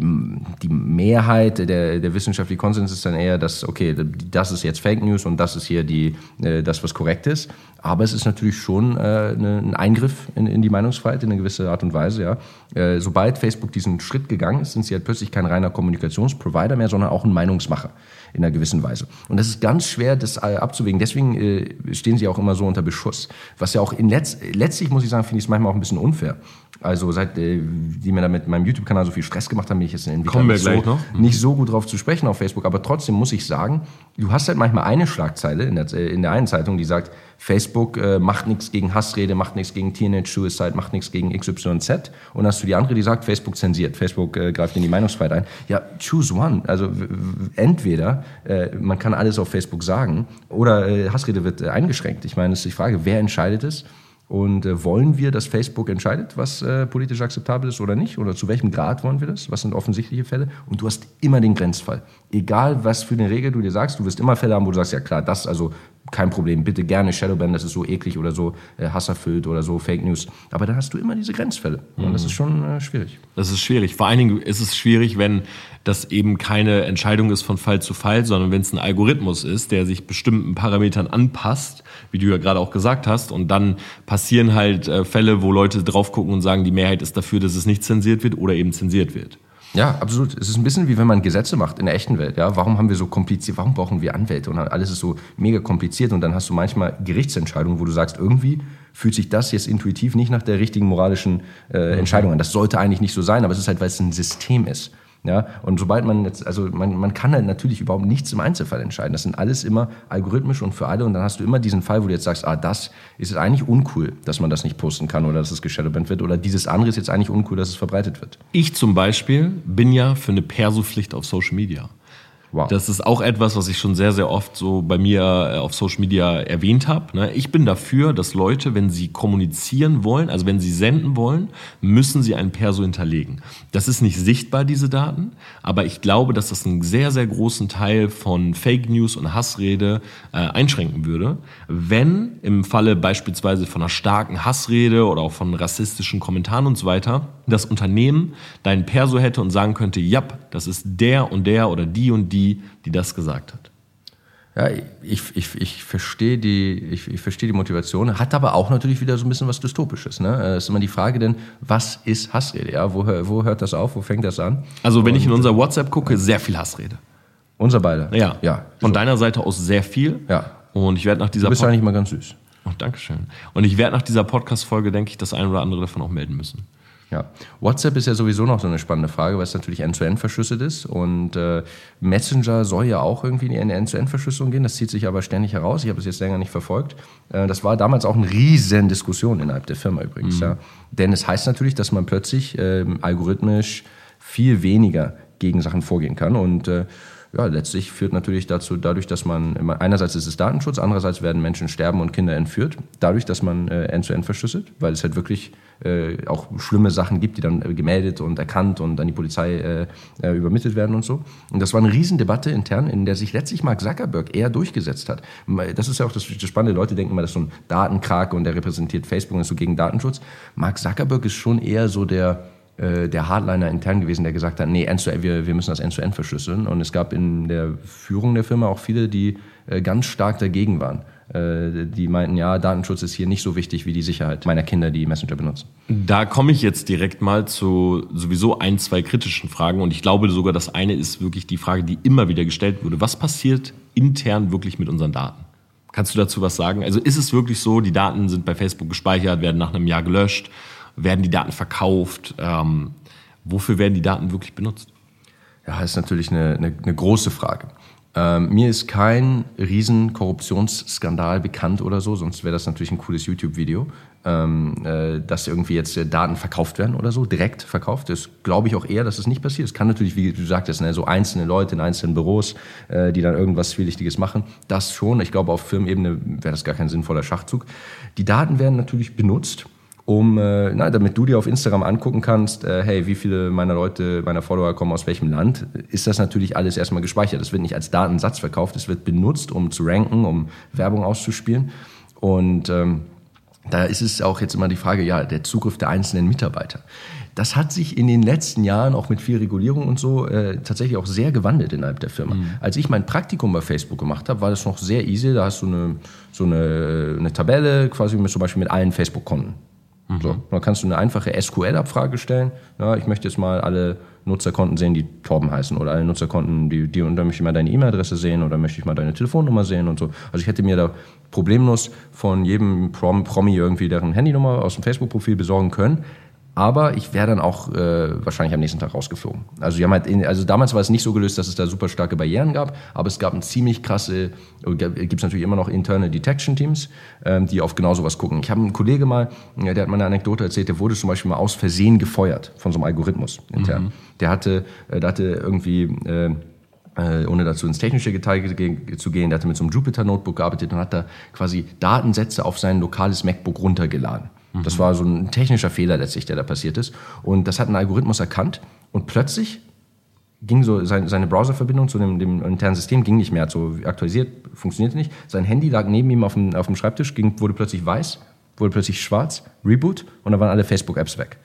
die Mehrheit der, der wissenschaftliche Konsens ist dann eher, dass, okay, das ist jetzt Fake News und das ist hier die, äh, das, was korrekt ist. Aber es ist natürlich schon äh, ein Eingriff in, in die Meinungsfreiheit in eine gewisse Art und Weise. Ja. Äh, sobald Facebook diesen Schritt gegangen ist, sind sie halt plötzlich kein reiner Kommunikationsprovider mehr, sondern auch ein Meinungsmacher in einer gewissen Weise. Und das ist ganz schwer, das äh, abzuwägen. Deswegen äh, stehen sie auch immer so unter Beschuss. Was ja auch in letz letztlich, muss ich sagen, finde ich es manchmal auch ein bisschen unfair. Also seit äh, die mir da mit meinem YouTube-Kanal so viel Stress gemacht haben, bin ich jetzt in Entwickler nicht, so, noch. nicht so gut drauf zu sprechen auf Facebook. Aber trotzdem muss ich sagen, du hast halt manchmal eine Schlagzeile in der, äh, in der einen Zeitung, die sagt, Facebook äh, macht nichts gegen Hassrede, macht nichts gegen Teenage Suicide, macht nichts gegen XYZ. Und dann hast du die andere, die sagt, Facebook zensiert, Facebook äh, greift in die Meinungsfreiheit ein. Ja, choose one. Also entweder äh, man kann alles auf Facebook sagen oder äh, Hassrede wird äh, eingeschränkt. Ich meine, es ist die Frage, wer entscheidet es? Und äh, wollen wir, dass Facebook entscheidet, was äh, politisch akzeptabel ist oder nicht? Oder zu welchem Grad wollen wir das? Was sind offensichtliche Fälle? Und du hast immer den Grenzfall. Egal, was für eine Regel du dir sagst, du wirst immer Fälle haben, wo du sagst, ja klar, das also kein Problem, bitte gerne Shadowban, das ist so eklig oder so äh, hasserfüllt oder so Fake News. Aber da hast du immer diese Grenzfälle. Und das mhm. ist schon äh, schwierig. Das ist schwierig. Vor allen Dingen ist es schwierig, wenn das eben keine Entscheidung ist von Fall zu Fall, sondern wenn es ein Algorithmus ist, der sich bestimmten Parametern anpasst, wie du ja gerade auch gesagt hast, und dann passieren halt äh, Fälle, wo Leute drauf gucken und sagen, die Mehrheit ist dafür, dass es nicht zensiert wird oder eben zensiert wird. Ja, absolut. Es ist ein bisschen wie wenn man Gesetze macht in der echten Welt. Ja, warum haben wir so kompliziert? Warum brauchen wir Anwälte? Und alles ist so mega kompliziert. Und dann hast du manchmal Gerichtsentscheidungen, wo du sagst, irgendwie fühlt sich das jetzt intuitiv nicht nach der richtigen moralischen äh, Entscheidung an. Das sollte eigentlich nicht so sein, aber es ist halt, weil es ein System ist. Ja, und sobald man jetzt, also man, man kann halt natürlich überhaupt nichts im Einzelfall entscheiden. Das sind alles immer algorithmisch und für alle. Und dann hast du immer diesen Fall, wo du jetzt sagst, ah, das ist eigentlich uncool, dass man das nicht posten kann oder dass es geshadowbannt wird. Oder dieses andere ist jetzt eigentlich uncool, dass es verbreitet wird. Ich zum Beispiel bin ja für eine Perso-Pflicht auf Social Media. Wow. Das ist auch etwas, was ich schon sehr, sehr oft so bei mir äh, auf Social Media erwähnt habe. Ne? Ich bin dafür, dass Leute, wenn sie kommunizieren wollen, also wenn sie senden wollen, müssen sie ein Perso hinterlegen. Das ist nicht sichtbar, diese Daten, aber ich glaube, dass das einen sehr, sehr großen Teil von Fake News und Hassrede äh, einschränken würde, wenn im Falle beispielsweise von einer starken Hassrede oder auch von rassistischen Kommentaren und so weiter, das Unternehmen deinen Perso hätte und sagen könnte, ja, das ist der und der oder die und die, die das gesagt hat. Ja, ich, ich, ich verstehe die, ich, ich verstehe die Motivation, hat aber auch natürlich wieder so ein bisschen was Dystopisches. Ne? Es ist immer die Frage denn, was ist Hassrede? Ja? Wo, wo hört das auf? Wo fängt das an? Also wenn Und, ich in unser WhatsApp gucke, sehr viel Hassrede. Unser beide? Ja. ja Von so. deiner Seite aus sehr viel. Ja. Und ich werde nach dieser... Du bist eigentlich mal ganz süß. Oh, Dankeschön. Und ich werde nach dieser Podcast-Folge, denke ich, das ein oder andere davon auch melden müssen. Ja, WhatsApp ist ja sowieso noch so eine spannende Frage, weil es natürlich end-to-end verschlüsselt ist. Und äh, Messenger soll ja auch irgendwie in eine End-to-End-Verschlüsselung gehen. Das zieht sich aber ständig heraus. Ich habe es jetzt länger nicht verfolgt. Äh, das war damals auch eine riesen Diskussion innerhalb der Firma übrigens. Mhm. Ja. Denn es heißt natürlich, dass man plötzlich äh, algorithmisch viel weniger gegen Sachen vorgehen kann. Und äh, ja, letztlich führt natürlich dazu, dadurch, dass man, einerseits ist es Datenschutz, andererseits werden Menschen sterben und Kinder entführt, dadurch, dass man äh, end-to-end verschlüsselt, weil es halt wirklich äh, auch schlimme Sachen gibt, die dann äh, gemeldet und erkannt und an die Polizei äh, äh, übermittelt werden und so. Und das war eine Riesendebatte intern, in der sich letztlich Mark Zuckerberg eher durchgesetzt hat. Das ist ja auch das, das Spannende. Leute denken immer, das ist so ein Datenkrake und der repräsentiert Facebook und ist so gegen Datenschutz. Mark Zuckerberg ist schon eher so der der Hardliner intern gewesen, der gesagt hat, nee, end wir, wir müssen das End-to-End verschlüsseln. Und es gab in der Führung der Firma auch viele, die äh, ganz stark dagegen waren. Äh, die meinten, ja, Datenschutz ist hier nicht so wichtig wie die Sicherheit meiner Kinder, die Messenger benutzen. Da komme ich jetzt direkt mal zu sowieso ein, zwei kritischen Fragen. Und ich glaube sogar, das eine ist wirklich die Frage, die immer wieder gestellt wurde. Was passiert intern wirklich mit unseren Daten? Kannst du dazu was sagen? Also ist es wirklich so, die Daten sind bei Facebook gespeichert, werden nach einem Jahr gelöscht? Werden die Daten verkauft? Ähm, wofür werden die Daten wirklich benutzt? Ja, das ist natürlich eine, eine, eine große Frage. Ähm, mir ist kein riesen Korruptionsskandal bekannt oder so, sonst wäre das natürlich ein cooles YouTube-Video, ähm, äh, dass irgendwie jetzt äh, Daten verkauft werden oder so, direkt verkauft. Das glaube ich auch eher, dass es das nicht passiert. Es kann natürlich, wie du sagtest, ne, so einzelne Leute in einzelnen Büros, äh, die dann irgendwas Zwielichtiges machen. Das schon. Ich glaube, auf Firmenebene wäre das gar kein sinnvoller Schachzug. Die Daten werden natürlich benutzt um, äh, na, damit du dir auf Instagram angucken kannst, äh, hey, wie viele meiner Leute, meiner Follower kommen aus welchem Land, ist das natürlich alles erstmal gespeichert. Das wird nicht als Datensatz verkauft, es wird benutzt, um zu ranken, um Werbung auszuspielen. Und ähm, da ist es auch jetzt immer die Frage, ja, der Zugriff der einzelnen Mitarbeiter. Das hat sich in den letzten Jahren auch mit viel Regulierung und so äh, tatsächlich auch sehr gewandelt innerhalb der Firma. Mhm. Als ich mein Praktikum bei Facebook gemacht habe, war das noch sehr easy. Da hast du eine, so eine, eine Tabelle quasi mit, zum Beispiel mit allen Facebook-Konten. Mhm. So, dann kannst du eine einfache SQL-Abfrage stellen. Ja, ich möchte jetzt mal alle Nutzerkonten sehen, die Torben heißen oder alle Nutzerkonten, die, die und dann möchte ich mal deine E-Mail-Adresse sehen oder möchte ich mal deine Telefonnummer sehen und so. Also ich hätte mir da problemlos von jedem Prom Promi irgendwie deren Handynummer aus dem Facebook-Profil besorgen können. Aber ich wäre dann auch äh, wahrscheinlich am nächsten Tag rausgeflogen. Also, die haben halt in, also damals war es nicht so gelöst, dass es da super starke Barrieren gab, aber es gab ein ziemlich krasse, gibt es natürlich immer noch interne Detection Teams, ähm, die auf genau sowas gucken. Ich habe einen Kollege mal, der hat mal eine Anekdote erzählt, der wurde zum Beispiel mal aus Versehen gefeuert von so einem Algorithmus intern. Mhm. Der hatte, äh, der hatte irgendwie äh, äh, ohne dazu ins technische Detail zu gehen, der hatte mit so einem Jupyter Notebook gearbeitet und hat da quasi Datensätze auf sein lokales MacBook runtergeladen. Das war so ein technischer Fehler letztlich, der da passiert ist. Und das hat ein Algorithmus erkannt und plötzlich ging so seine, seine Browserverbindung zu dem, dem, internen System ging nicht mehr, hat so aktualisiert, funktionierte nicht. Sein Handy lag neben ihm auf dem, auf dem Schreibtisch, ging, wurde plötzlich weiß, wurde plötzlich schwarz, Reboot und dann waren alle Facebook-Apps weg.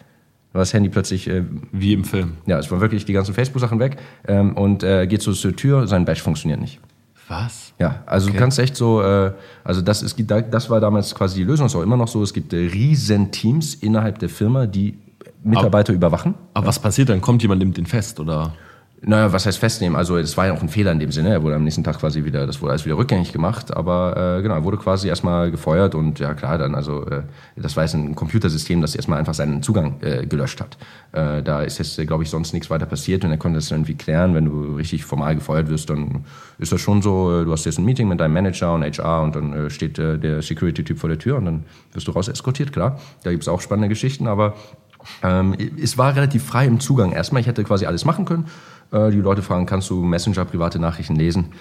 Da war das Handy plötzlich äh, wie im Film. Ja, es waren wirklich die ganzen Facebook-Sachen weg ähm, und äh, geht so zur Tür, sein Badge funktioniert nicht. Was? Ja, also okay. du kannst echt so, äh, also das, gibt, das war damals quasi die Lösung, ist auch immer noch so, es gibt äh, riesen Teams innerhalb der Firma, die Mitarbeiter aber, überwachen. Aber ja. was passiert dann? Kommt jemand, nimmt den fest oder? Naja, was heißt festnehmen? Also es war ja auch ein Fehler in dem Sinne. Er wurde am nächsten Tag quasi wieder, das wurde alles wieder rückgängig gemacht. Aber äh, genau, er wurde quasi erstmal gefeuert und ja klar, dann also äh, das war jetzt ein Computersystem, das erstmal einfach seinen Zugang äh, gelöscht hat. Äh, da ist jetzt, glaube ich, sonst nichts weiter passiert und er konnte das irgendwie klären. Wenn du richtig formal gefeuert wirst, dann ist das schon so, äh, du hast jetzt ein Meeting mit deinem Manager und HR und dann äh, steht äh, der Security-Typ vor der Tür und dann wirst du raus eskortiert, klar. Da gibt's auch spannende Geschichten, aber ähm, es war relativ frei im Zugang erstmal. Ich hätte quasi alles machen können. Äh, die Leute fragen, kannst du Messenger private Nachrichten lesen?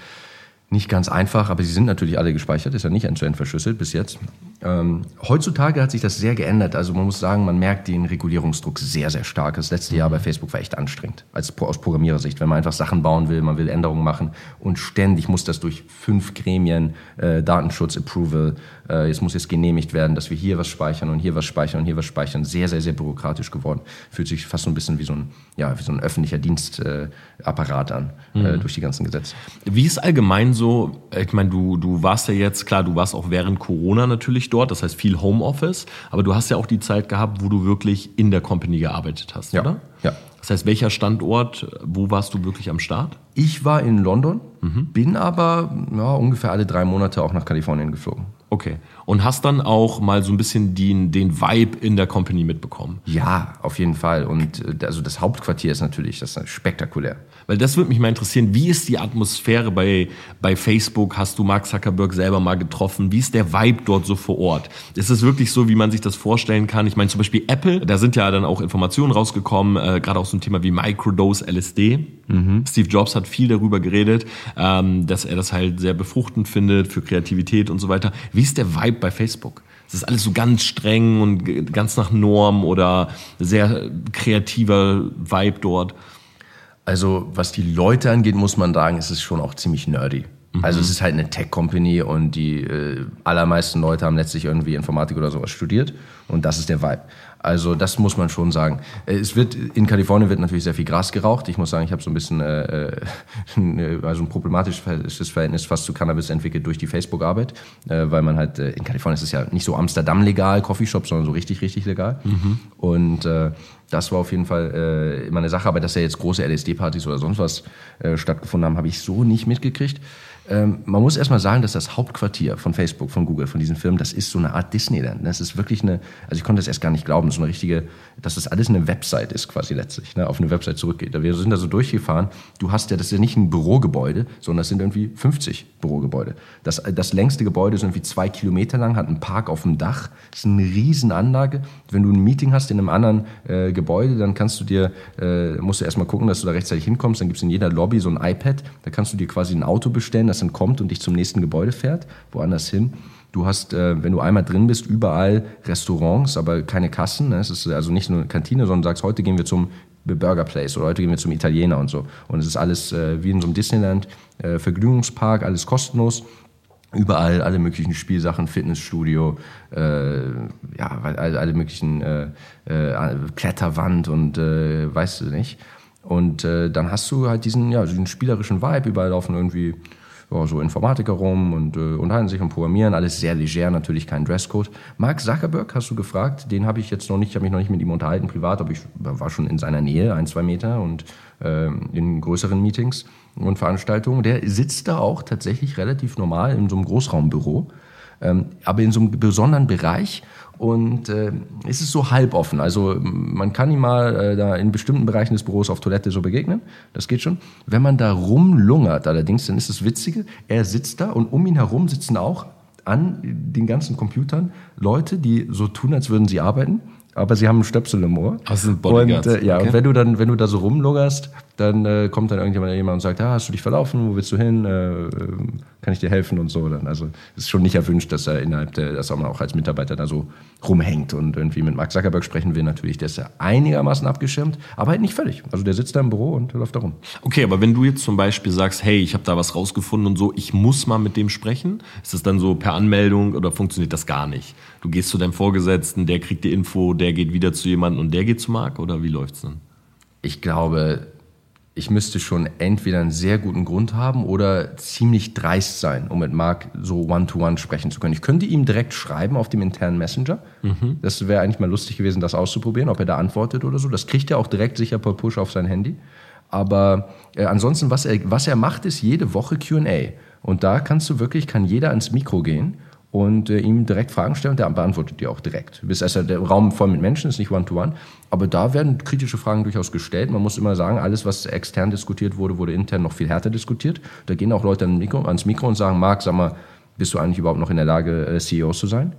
Nicht ganz einfach, aber sie sind natürlich alle gespeichert, ist ja nicht end-to-end verschlüsselt bis jetzt. Ähm, heutzutage hat sich das sehr geändert. Also man muss sagen, man merkt den Regulierungsdruck sehr, sehr stark. Das letzte Jahr bei Facebook war echt anstrengend, als, aus Programmierersicht. Wenn man einfach Sachen bauen will, man will Änderungen machen und ständig muss das durch fünf Gremien, äh, Datenschutz, Approval, äh, es muss jetzt genehmigt werden, dass wir hier was speichern und hier was speichern und hier was speichern. Sehr, sehr, sehr bürokratisch geworden. Fühlt sich fast so ein bisschen wie so ein, ja, wie so ein öffentlicher Dienstapparat äh, an mhm. äh, durch die ganzen Gesetze. Wie ist allgemein so, ich meine, du, du warst ja jetzt, klar, du warst auch während Corona natürlich dort, das heißt viel Homeoffice, aber du hast ja auch die Zeit gehabt, wo du wirklich in der Company gearbeitet hast, ja. oder? Ja. Das heißt, welcher Standort, wo warst du wirklich am Start? Ich war in London, mhm. bin aber ja, ungefähr alle drei Monate auch nach Kalifornien geflogen. Okay. Und hast dann auch mal so ein bisschen den, den Vibe in der Company mitbekommen? Ja, auf jeden Fall. Und äh, also das Hauptquartier ist natürlich das ist spektakulär. Weil das würde mich mal interessieren, wie ist die Atmosphäre bei, bei Facebook? Hast du Mark Zuckerberg selber mal getroffen? Wie ist der Vibe dort so vor Ort? Ist es wirklich so, wie man sich das vorstellen kann? Ich meine zum Beispiel Apple, da sind ja dann auch Informationen rausgekommen, äh, gerade auch so ein Thema wie Microdose LSD. Mhm. Steve Jobs hat viel darüber geredet, ähm, dass er das halt sehr befruchtend findet für Kreativität und so weiter. Wie ist der Vibe bei Facebook? Es ist alles so ganz streng und ganz nach Norm oder sehr kreativer Vibe dort. Also was die Leute angeht, muss man sagen, ist es schon auch ziemlich nerdy. Mhm. Also es ist halt eine Tech-Company und die äh, allermeisten Leute haben letztlich irgendwie Informatik oder sowas studiert und das ist der Vibe. Also das muss man schon sagen. Äh, es wird in Kalifornien wird natürlich sehr viel Gras geraucht. Ich muss sagen, ich habe so ein bisschen äh, äh also ein problematisches Verhältnis fast zu Cannabis entwickelt durch die Facebook-Arbeit, äh, weil man halt äh, in Kalifornien ist es ja nicht so Amsterdam legal Coffeeshop, sondern so richtig richtig legal. Mhm. Und äh, das war auf jeden Fall äh, immer eine Sache, aber dass ja jetzt große LSD-Partys oder sonst was äh, stattgefunden haben, habe ich so nicht mitgekriegt. Ähm, man muss erstmal sagen, dass das Hauptquartier von Facebook, von Google, von diesen Firmen, das ist so eine Art Disneyland. Das ist wirklich eine, also ich konnte das erst gar nicht glauben, so eine richtige, dass das alles eine Website ist quasi letztlich, ne, auf eine Website zurückgeht. Wir sind da so durchgefahren. Du hast ja, das ist ja nicht ein Bürogebäude, sondern das sind irgendwie 50 Bürogebäude. Das, das längste Gebäude ist irgendwie zwei Kilometer lang, hat einen Park auf dem Dach. Ist eine Riesenanlage. Wenn du ein Meeting hast in einem anderen äh, Gebäude, dann kannst du dir, äh, musst du erstmal gucken, dass du da rechtzeitig hinkommst. Dann gibt es in jeder Lobby so ein iPad. Da kannst du dir quasi ein Auto bestellen, das dann kommt und dich zum nächsten Gebäude fährt, woanders hin. Du hast, äh, wenn du einmal drin bist, überall Restaurants, aber keine Kassen. Ne? Es ist also nicht nur eine Kantine, sondern sagst, heute gehen wir zum Burger Place oder heute gehen wir zum Italiener und so. Und es ist alles äh, wie in so einem Disneyland, äh, Vergnügungspark, alles kostenlos. Überall alle möglichen Spielsachen, Fitnessstudio, äh, ja, alle, möglichen äh, äh, Kletterwand und weißt du nicht. Und dann hast du halt diesen, ja, diesen spielerischen Vibe, überall laufen irgendwie ja, so Informatiker rum und äh, unterhalten sich und programmieren, alles sehr leger, natürlich kein Dresscode. Mark Zuckerberg hast du gefragt, den habe ich jetzt noch nicht, habe mich noch nicht mit ihm unterhalten privat, aber ich war schon in seiner Nähe, ein, zwei Meter und äh, in größeren Meetings und Veranstaltungen. Der sitzt da auch tatsächlich relativ normal in so einem Großraumbüro, ähm, aber in so einem besonderen Bereich und äh, es ist so halboffen. Also man kann ihm mal äh, da in bestimmten Bereichen des Büros auf Toilette so begegnen. Das geht schon. Wenn man da rumlungert allerdings, dann ist das Witzige, er sitzt da und um ihn herum sitzen auch an den ganzen Computern Leute, die so tun, als würden sie arbeiten aber sie haben einen Stöpsel im Ohr. Das sind Bodyguards. Und, äh, ja, okay. und wenn du dann, wenn du da so rumlungerst, dann äh, kommt dann irgendjemand jemand und sagt, ah, hast du dich verlaufen, wo willst du hin, äh, äh, kann ich dir helfen und so. Dann, also es ist schon nicht erwünscht, dass er innerhalb der, dass man auch als Mitarbeiter da so rumhängt und irgendwie mit Mark Zuckerberg sprechen will natürlich. Der ist ja einigermaßen abgeschirmt, aber halt nicht völlig. Also der sitzt da im Büro und läuft da rum. Okay, aber wenn du jetzt zum Beispiel sagst, hey, ich habe da was rausgefunden und so, ich muss mal mit dem sprechen, ist das dann so per Anmeldung oder funktioniert das gar nicht? Du gehst zu deinem Vorgesetzten, der kriegt die Info, der geht wieder zu jemandem und der geht zu Marc oder wie läuft's dann? Ich glaube, ich müsste schon entweder einen sehr guten Grund haben oder ziemlich dreist sein, um mit Marc so one-to-one -one sprechen zu können. Ich könnte ihm direkt schreiben auf dem internen Messenger. Mhm. Das wäre eigentlich mal lustig gewesen, das auszuprobieren, ob er da antwortet oder so. Das kriegt er auch direkt sicher per Push auf sein Handy. Aber äh, ansonsten, was er, was er macht, ist jede Woche QA. Und da kannst du wirklich, kann jeder ans Mikro gehen und äh, ihm direkt Fragen stellen und der beantwortet die auch direkt. Bis also der Raum voll mit Menschen ist nicht One-to-One, -one, aber da werden kritische Fragen durchaus gestellt. Man muss immer sagen, alles, was extern diskutiert wurde, wurde intern noch viel härter diskutiert. Da gehen auch Leute ans Mikro, ans Mikro und sagen, Marc, sag mal, bist du eigentlich überhaupt noch in der Lage, äh, CEO zu sein?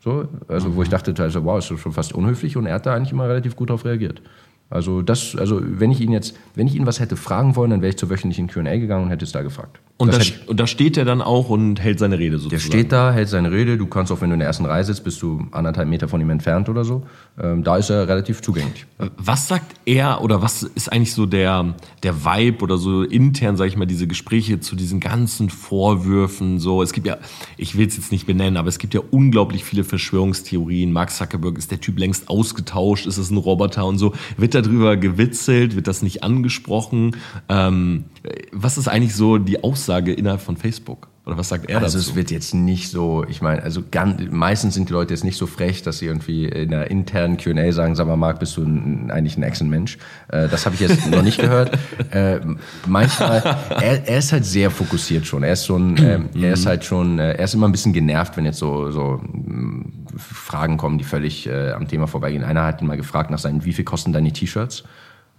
So, also mhm. wo ich dachte, also, wow, ist schon fast unhöflich und er hat da eigentlich immer relativ gut darauf reagiert. Also das, also wenn ich ihn jetzt, wenn ich ihn was hätte fragen wollen, dann wäre ich zur wöchentlichen Q&A gegangen und hätte es da gefragt. Und da, und da, steht er dann auch und hält seine Rede sozusagen. Der steht da, hält seine Rede. Du kannst auch, wenn du in der ersten Reihe sitzt, bist du anderthalb Meter von ihm entfernt oder so. Ähm, da ist er relativ zugänglich. Was sagt er oder was ist eigentlich so der, der Vibe oder so intern, sage ich mal, diese Gespräche zu diesen ganzen Vorwürfen? So, es gibt ja, ich will es jetzt nicht benennen, aber es gibt ja unglaublich viele Verschwörungstheorien. Mark Zuckerberg ist der Typ längst ausgetauscht, ist es ein Roboter und so. Wird darüber gewitzelt, wird das nicht angesprochen? Ähm, was ist eigentlich so die Aussage innerhalb von Facebook? Oder was sagt er also dazu? Also es wird jetzt nicht so, ich meine, also ganz, meistens sind die Leute jetzt nicht so frech, dass sie irgendwie in einer internen Q&A sagen, sag mal Marc, bist du ein, eigentlich ein Echsenmensch? Äh, das habe ich jetzt noch nicht gehört. Äh, manchmal, er, er, ist halt sehr fokussiert schon. Er ist schon, äh, er ist halt schon, äh, er ist immer ein bisschen genervt, wenn jetzt so, so mm, Fragen kommen, die völlig äh, am Thema vorbeigehen. Einer hat ihn mal gefragt nach seinen, wie viel kosten deine T-Shirts?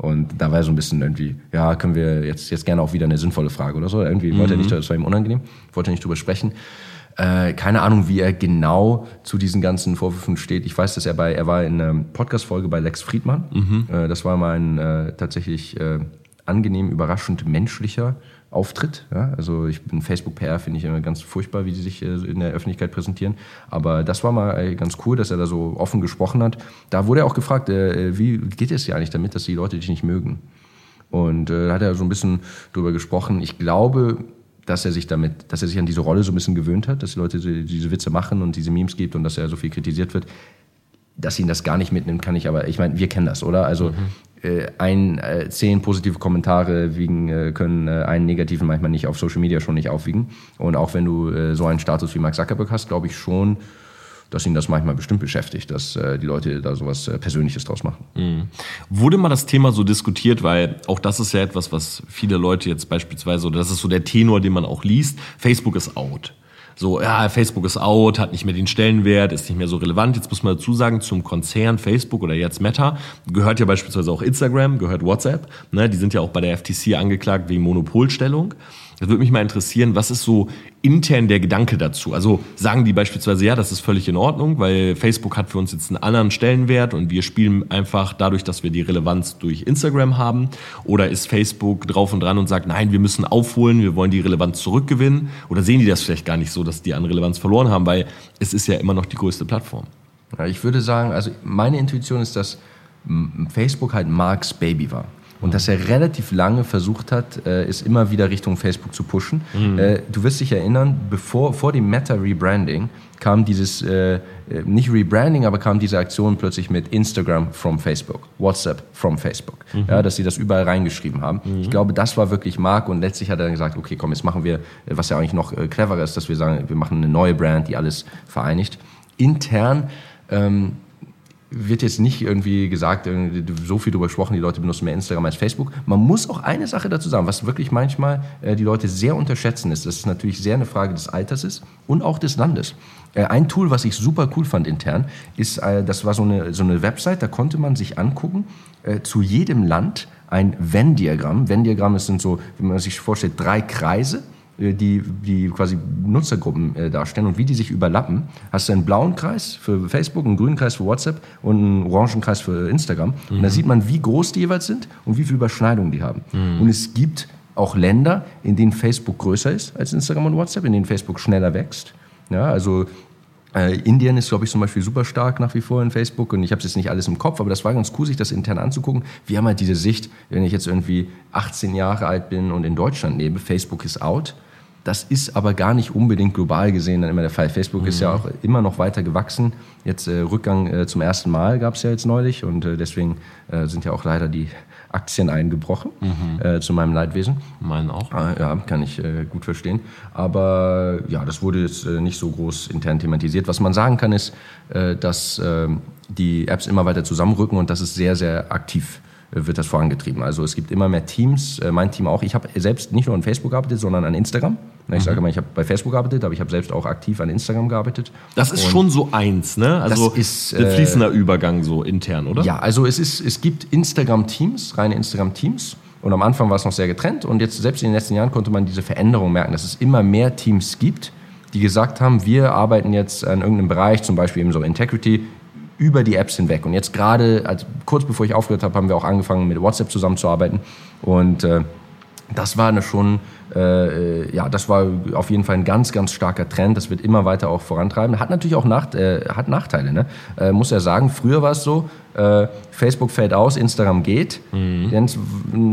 Und da war er so ein bisschen irgendwie, ja, können wir jetzt, jetzt gerne auch wieder eine sinnvolle Frage oder so. Irgendwie mhm. wollte er nicht, das war ihm unangenehm, wollte er nicht drüber sprechen. Äh, keine Ahnung, wie er genau zu diesen ganzen Vorwürfen steht. Ich weiß, dass er bei, er war in einer Podcast-Folge bei Lex Friedmann. Mhm. Äh, das war mal ein äh, tatsächlich äh, angenehm, überraschend menschlicher Auftritt. Ja? Also ich bin Facebook PR, finde ich immer ganz furchtbar, wie sie sich äh, in der Öffentlichkeit präsentieren. Aber das war mal äh, ganz cool, dass er da so offen gesprochen hat. Da wurde er auch gefragt, äh, wie geht es dir eigentlich damit, dass die Leute dich nicht mögen? Und da hat er so ein bisschen drüber gesprochen. Ich glaube, dass er sich damit, dass er sich an diese Rolle so ein bisschen gewöhnt hat, dass die Leute diese Witze machen und diese Memes gibt und dass er so viel kritisiert wird. Dass ihn das gar nicht mitnimmt, kann ich aber, ich meine, wir kennen das, oder? Also mhm ein, äh, zehn positive Kommentare wiegen, äh, können äh, einen negativen manchmal nicht auf Social Media schon nicht aufwiegen. Und auch wenn du äh, so einen Status wie Mark Zuckerberg hast, glaube ich schon, dass ihn das manchmal bestimmt beschäftigt, dass äh, die Leute da sowas äh, Persönliches draus machen. Mhm. Wurde mal das Thema so diskutiert, weil auch das ist ja etwas, was viele Leute jetzt beispielsweise, oder das ist so der Tenor, den man auch liest, Facebook ist out so, ja, Facebook ist out, hat nicht mehr den Stellenwert, ist nicht mehr so relevant. Jetzt muss man dazu sagen, zum Konzern Facebook oder jetzt Meta gehört ja beispielsweise auch Instagram, gehört WhatsApp. Ne, die sind ja auch bei der FTC angeklagt wegen Monopolstellung. Das würde mich mal interessieren, was ist so intern der Gedanke dazu? Also sagen die beispielsweise, ja, das ist völlig in Ordnung, weil Facebook hat für uns jetzt einen anderen Stellenwert und wir spielen einfach dadurch, dass wir die Relevanz durch Instagram haben? Oder ist Facebook drauf und dran und sagt, nein, wir müssen aufholen, wir wollen die Relevanz zurückgewinnen? Oder sehen die das vielleicht gar nicht so, dass die an Relevanz verloren haben, weil es ist ja immer noch die größte Plattform? Ja, ich würde sagen, also meine Intuition ist, dass Facebook halt Marks Baby war und dass er relativ lange versucht hat, äh, es immer wieder Richtung Facebook zu pushen. Mhm. Äh, du wirst dich erinnern, bevor vor dem Meta Rebranding kam dieses äh, äh, nicht Rebranding, aber kam diese Aktion plötzlich mit Instagram from Facebook, WhatsApp from Facebook, mhm. ja, dass sie das überall reingeschrieben haben. Mhm. Ich glaube, das war wirklich Mark und letztlich hat er dann gesagt, okay, komm, jetzt machen wir, was ja eigentlich noch äh, cleverer ist, dass wir sagen, wir machen eine neue Brand, die alles vereinigt. Intern ähm, wird jetzt nicht irgendwie gesagt, so viel darüber gesprochen, die Leute benutzen mehr Instagram als Facebook. Man muss auch eine Sache dazu sagen, was wirklich manchmal äh, die Leute sehr unterschätzen ist, dass es natürlich sehr eine Frage des Alters ist und auch des Landes. Äh, ein Tool, was ich super cool fand intern, ist, äh, das war so eine, so eine Website, da konnte man sich angucken, zu jedem Land ein Venn-Diagramm. Venn-Diagramm sind so, wie man sich vorstellt, drei Kreise äh, die, die quasi Nutzergruppen äh, darstellen und wie die sich überlappen, hast du einen blauen Kreis für Facebook, einen grünen Kreis für WhatsApp und einen orangen Kreis für Instagram. Mhm. Und da sieht man, wie groß die jeweils sind und wie viel Überschneidungen die haben. Mhm. Und es gibt auch Länder, in denen Facebook größer ist als Instagram und WhatsApp, in denen Facebook schneller wächst. Ja, also äh, Indien ist, glaube ich, zum Beispiel super stark nach wie vor in Facebook und ich habe es jetzt nicht alles im Kopf, aber das war ganz cool, sich das intern anzugucken. Wir haben halt diese Sicht, wenn ich jetzt irgendwie 18 Jahre alt bin und in Deutschland lebe, Facebook ist out das ist aber gar nicht unbedingt global gesehen dann immer der Fall. Facebook mhm. ist ja mhm. auch immer noch weiter gewachsen. Jetzt äh, Rückgang äh, zum ersten Mal gab es ja jetzt neulich und äh, deswegen äh, sind ja auch leider die Aktien eingebrochen, mhm. Äh, zu meinem Leidwesen. Meinen auch. Ah, ja, kann ich äh, gut verstehen. Aber ja, das wurde jetzt nicht so groß intern thematisiert. Was man sagen kann, ist, dass ähm, die Apps immer weiter zusammenrücken und das ist sehr, sehr aktiv wird das vorangetrieben. Also es gibt immer mehr Teams, mein Team auch. Ich habe selbst nicht nur an Facebook gearbeitet, sondern an Instagram. Ich mhm. sage immer, ich habe bei Facebook gearbeitet, aber ich habe selbst auch aktiv an Instagram gearbeitet. Das ist Und schon so eins, ne? Also das ist ein fließender äh, Übergang so intern, oder? Ja, also es ist, es gibt Instagram-Teams, reine Instagram-Teams. Und am Anfang war es noch sehr getrennt. Und jetzt selbst in den letzten Jahren konnte man diese Veränderung merken, dass es immer mehr Teams gibt, die gesagt haben, wir arbeiten jetzt an irgendeinem Bereich, zum Beispiel eben so Integrity, über die Apps hinweg. Und jetzt gerade, also kurz bevor ich aufgehört habe, haben wir auch angefangen, mit WhatsApp zusammenzuarbeiten. Und äh, das war eine schon, äh, ja, das war auf jeden Fall ein ganz, ganz starker Trend. Das wird immer weiter auch vorantreiben. Hat natürlich auch Nacht, äh, hat Nachteile. Ne? Äh, muss ja sagen, früher war es so, äh, Facebook fällt aus, Instagram geht. Mhm. Jetzt,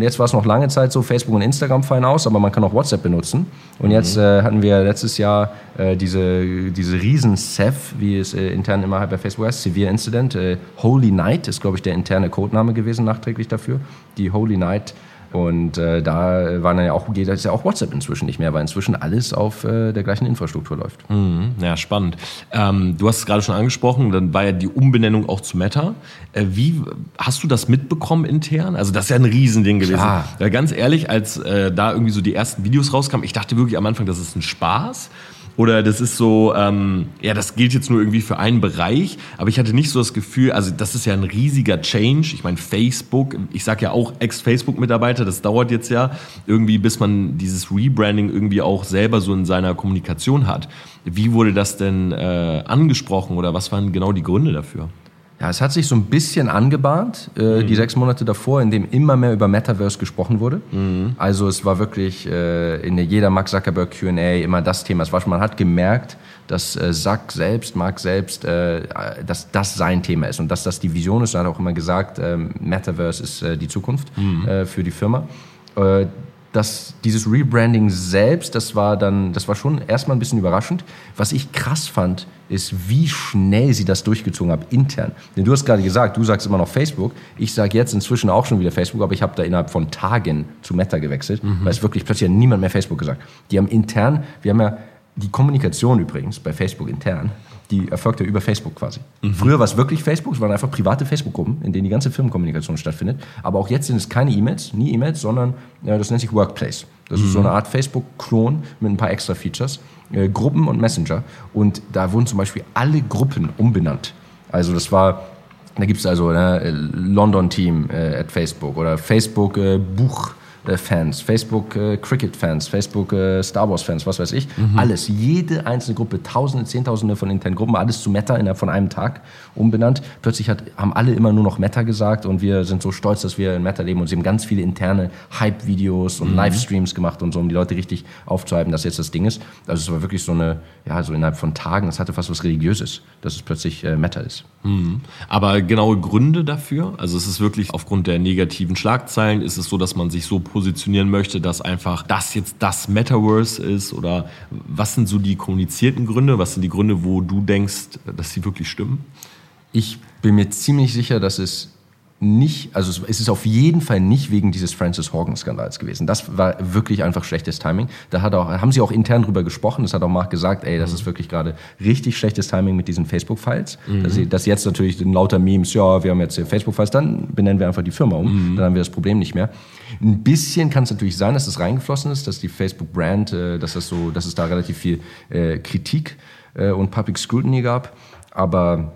jetzt war es noch lange Zeit so, Facebook und Instagram fallen aus, aber man kann auch WhatsApp benutzen. Und mhm. jetzt äh, hatten wir letztes Jahr äh, diese, diese riesen CEF, wie es intern immer bei Facebook heißt, Severe Incident. Holy Night ist, glaube ich, der interne Codename gewesen, nachträglich dafür. Die Holy Night und äh, da war dann ja auch, geht das ja auch WhatsApp inzwischen nicht mehr, weil inzwischen alles auf äh, der gleichen Infrastruktur läuft. Mhm, ja, spannend. Ähm, du hast es gerade schon angesprochen, dann war ja die Umbenennung auch zu Meta. Äh, wie hast du das mitbekommen intern? Also das ist ja ein Riesending gewesen. Klar. Ja, ganz ehrlich, als äh, da irgendwie so die ersten Videos rauskamen, ich dachte wirklich am Anfang, das ist ein Spaß. Oder das ist so, ähm, ja, das gilt jetzt nur irgendwie für einen Bereich, aber ich hatte nicht so das Gefühl, also das ist ja ein riesiger Change. Ich meine, Facebook, ich sage ja auch Ex-Facebook-Mitarbeiter, das dauert jetzt ja irgendwie, bis man dieses Rebranding irgendwie auch selber so in seiner Kommunikation hat. Wie wurde das denn äh, angesprochen oder was waren genau die Gründe dafür? Ja, es hat sich so ein bisschen angebahnt, äh, mhm. die sechs Monate davor, in dem immer mehr über Metaverse gesprochen wurde. Mhm. Also es war wirklich äh, in jeder Mark Zuckerberg Q&A immer das Thema. Es war schon, man hat gemerkt, dass äh, Zuck selbst, Mark selbst, äh, dass das sein Thema ist und dass das die Vision ist. Er hat auch immer gesagt, äh, Metaverse ist äh, die Zukunft mhm. äh, für die Firma. Äh, das, dieses Rebranding selbst, das war dann, das war schon erstmal ein bisschen überraschend. Was ich krass fand, ist, wie schnell sie das durchgezogen haben, intern. Denn du hast gerade gesagt, du sagst immer noch Facebook. Ich sage jetzt inzwischen auch schon wieder Facebook, aber ich habe da innerhalb von Tagen zu Meta gewechselt, mhm. weil es wirklich plötzlich niemand mehr Facebook gesagt. Die haben intern, wir haben ja die Kommunikation übrigens bei Facebook intern, die erfolgte über Facebook quasi. Mhm. Früher war es wirklich Facebook, es waren einfach private Facebook-Gruppen, in denen die ganze Firmenkommunikation stattfindet. Aber auch jetzt sind es keine E-Mails, nie E-Mails, sondern äh, das nennt sich Workplace. Das mhm. ist so eine Art Facebook-Klon mit ein paar extra Features, äh, Gruppen und Messenger. Und da wurden zum Beispiel alle Gruppen umbenannt. Also das war da gibt es also ne, London Team äh, at Facebook oder Facebook äh, Buch äh, Fans, Facebook äh, Cricket Fans, Facebook äh, Star Wars Fans, was weiß ich. Mhm. Alles, jede einzelne Gruppe, Tausende, Zehntausende von internen Gruppen, alles zu Meta innerhalb von einem Tag umbenannt. Plötzlich hat, haben alle immer nur noch Meta gesagt und wir sind so stolz, dass wir in Meta leben und sie haben ganz viele interne Hype-Videos und mhm. Livestreams gemacht und so, um die Leute richtig aufzuhalten, dass jetzt das Ding ist. Also es war wirklich so eine, ja, so innerhalb von Tagen, das hatte fast was Religiöses, dass es plötzlich äh, Meta ist. Mhm. Aber genaue Gründe dafür? Also ist es wirklich aufgrund der negativen Schlagzeilen, ist es so, dass man sich so positionieren möchte, dass einfach das jetzt das Metaverse ist? Oder was sind so die kommunizierten Gründe? Was sind die Gründe, wo du denkst, dass sie wirklich stimmen? Ich bin mir ziemlich sicher, dass es nicht, also es ist auf jeden Fall nicht wegen dieses Francis Horgan-Skandals gewesen. Das war wirklich einfach schlechtes Timing. Da hat auch, haben sie auch intern drüber gesprochen. Das hat auch Mark gesagt, ey, das mhm. ist wirklich gerade richtig schlechtes Timing mit diesen Facebook-Files. Mhm. Dass, dass jetzt natürlich lauter Memes, ja, wir haben jetzt Facebook-Files, dann benennen wir einfach die Firma um. Mhm. Dann haben wir das Problem nicht mehr. Ein bisschen kann es natürlich sein, dass das reingeflossen ist, dass die Facebook-Brand, äh, dass das so, dass es da relativ viel äh, Kritik äh, und Public Scrutiny gab. Aber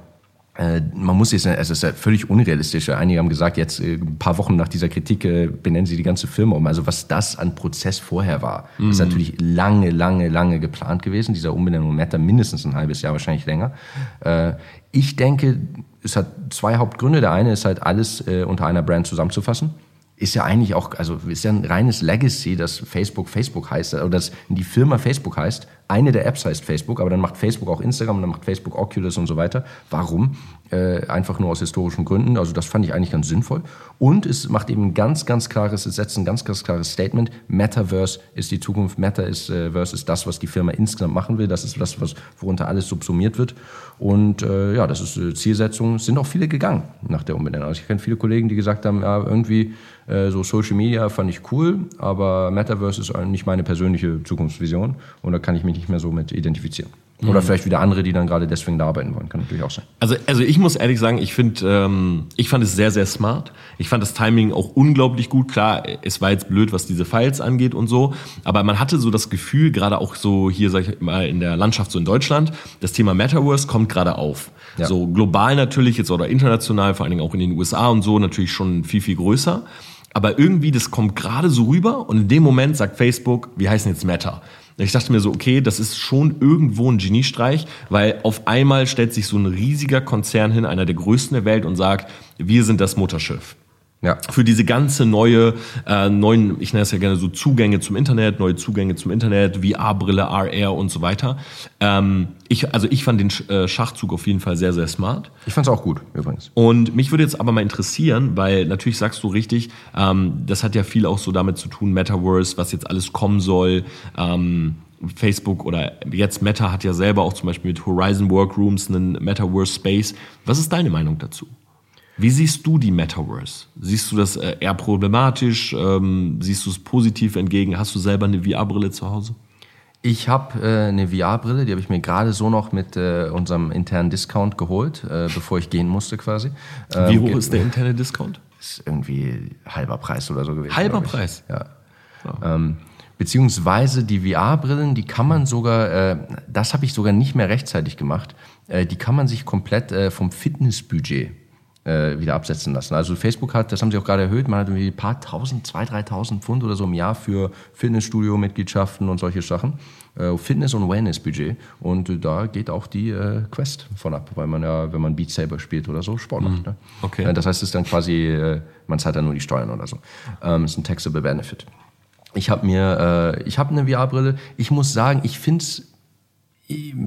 man muss jetzt, also es ist ja völlig unrealistisch. Einige haben gesagt, jetzt äh, ein paar Wochen nach dieser Kritik äh, benennen sie die ganze Firma um. Also was das an Prozess vorher war, mhm. ist natürlich lange, lange, lange geplant gewesen. Dieser Umbenennung Meta mindestens ein halbes Jahr, wahrscheinlich länger. Ich denke, es hat zwei Hauptgründe. Der eine ist halt alles unter einer Brand zusammenzufassen ist ja eigentlich auch, also ist ja ein reines Legacy, dass Facebook Facebook heißt, oder dass die Firma Facebook heißt. Eine der Apps heißt Facebook, aber dann macht Facebook auch Instagram dann macht Facebook Oculus und so weiter. Warum? Äh, einfach nur aus historischen Gründen. Also das fand ich eigentlich ganz sinnvoll. Und es macht eben ein ganz, ganz klares, es setzt ein ganz, ganz klares Statement. Metaverse ist die Zukunft. Meta ist, äh, ist das, was die Firma insgesamt machen will. Das ist das, was, worunter alles subsumiert wird. Und äh, ja, das ist äh, Zielsetzung. Es sind auch viele gegangen nach der Umbenennung. Also ich kenne viele Kollegen, die gesagt haben, ja, irgendwie so Social Media fand ich cool, aber Metaverse ist nicht meine persönliche Zukunftsvision und da kann ich mich nicht mehr so mit identifizieren. Oder mhm. vielleicht wieder andere, die dann gerade deswegen da arbeiten wollen. Kann natürlich auch sein. Also, also ich muss ehrlich sagen, ich finde, ähm, ich fand es sehr, sehr smart. Ich fand das Timing auch unglaublich gut. Klar, es war jetzt blöd, was diese Files angeht und so. Aber man hatte so das Gefühl, gerade auch so hier, sag ich mal, in der Landschaft so in Deutschland, das Thema Metaverse kommt gerade auf. Ja. So global natürlich jetzt oder international, vor allen Dingen auch in den USA und so, natürlich schon viel, viel größer. Aber irgendwie, das kommt gerade so rüber und in dem Moment sagt Facebook, wir heißen jetzt Meta. Ich dachte mir so, okay, das ist schon irgendwo ein Geniestreich, weil auf einmal stellt sich so ein riesiger Konzern hin, einer der größten der Welt und sagt, wir sind das Mutterschiff. Ja. Für diese ganze neue, äh, neuen, ich nenne es ja gerne so Zugänge zum Internet, neue Zugänge zum Internet, VR-Brille, RR und so weiter. Ähm, ich, also ich fand den äh, Schachzug auf jeden Fall sehr, sehr smart. Ich fand es auch gut, übrigens. Und mich würde jetzt aber mal interessieren, weil natürlich sagst du richtig, ähm, das hat ja viel auch so damit zu tun, Metaverse, was jetzt alles kommen soll. Ähm, Facebook oder jetzt Meta hat ja selber auch zum Beispiel mit Horizon Workrooms einen Metaverse Space. Was ist deine Meinung dazu? Wie siehst du die Metaverse? Siehst du das äh, eher problematisch? Ähm, siehst du es positiv entgegen? Hast du selber eine VR-Brille zu Hause? Ich habe äh, eine VR-Brille, die habe ich mir gerade so noch mit äh, unserem internen Discount geholt, äh, bevor ich gehen musste quasi. Ähm, Wie hoch ist der interne Discount? Ist irgendwie halber Preis oder so gewesen. Halber Preis? Ja. Oh. Ähm, beziehungsweise die VR-Brillen, die kann man sogar, äh, das habe ich sogar nicht mehr rechtzeitig gemacht, äh, die kann man sich komplett vom Fitnessbudget äh, wieder absetzen lassen. Also Facebook hat, das haben sie auch gerade erhöht, man hat irgendwie ein paar tausend, zwei, dreitausend Pfund oder so im Jahr für Fitnessstudio-Mitgliedschaften und solche Sachen. Äh, Fitness- und Wellness-Budget. Und äh, da geht auch die äh, Quest von ab, weil man ja, wenn man Beat Saber spielt oder so, Sport macht. Mhm. Ne? Okay. Äh, das heißt, es ist dann quasi, äh, man zahlt dann nur die Steuern oder so. Ähm, ist ein taxable benefit. Ich habe mir, ich habe eine VR-Brille. Ich muss sagen, ich finde es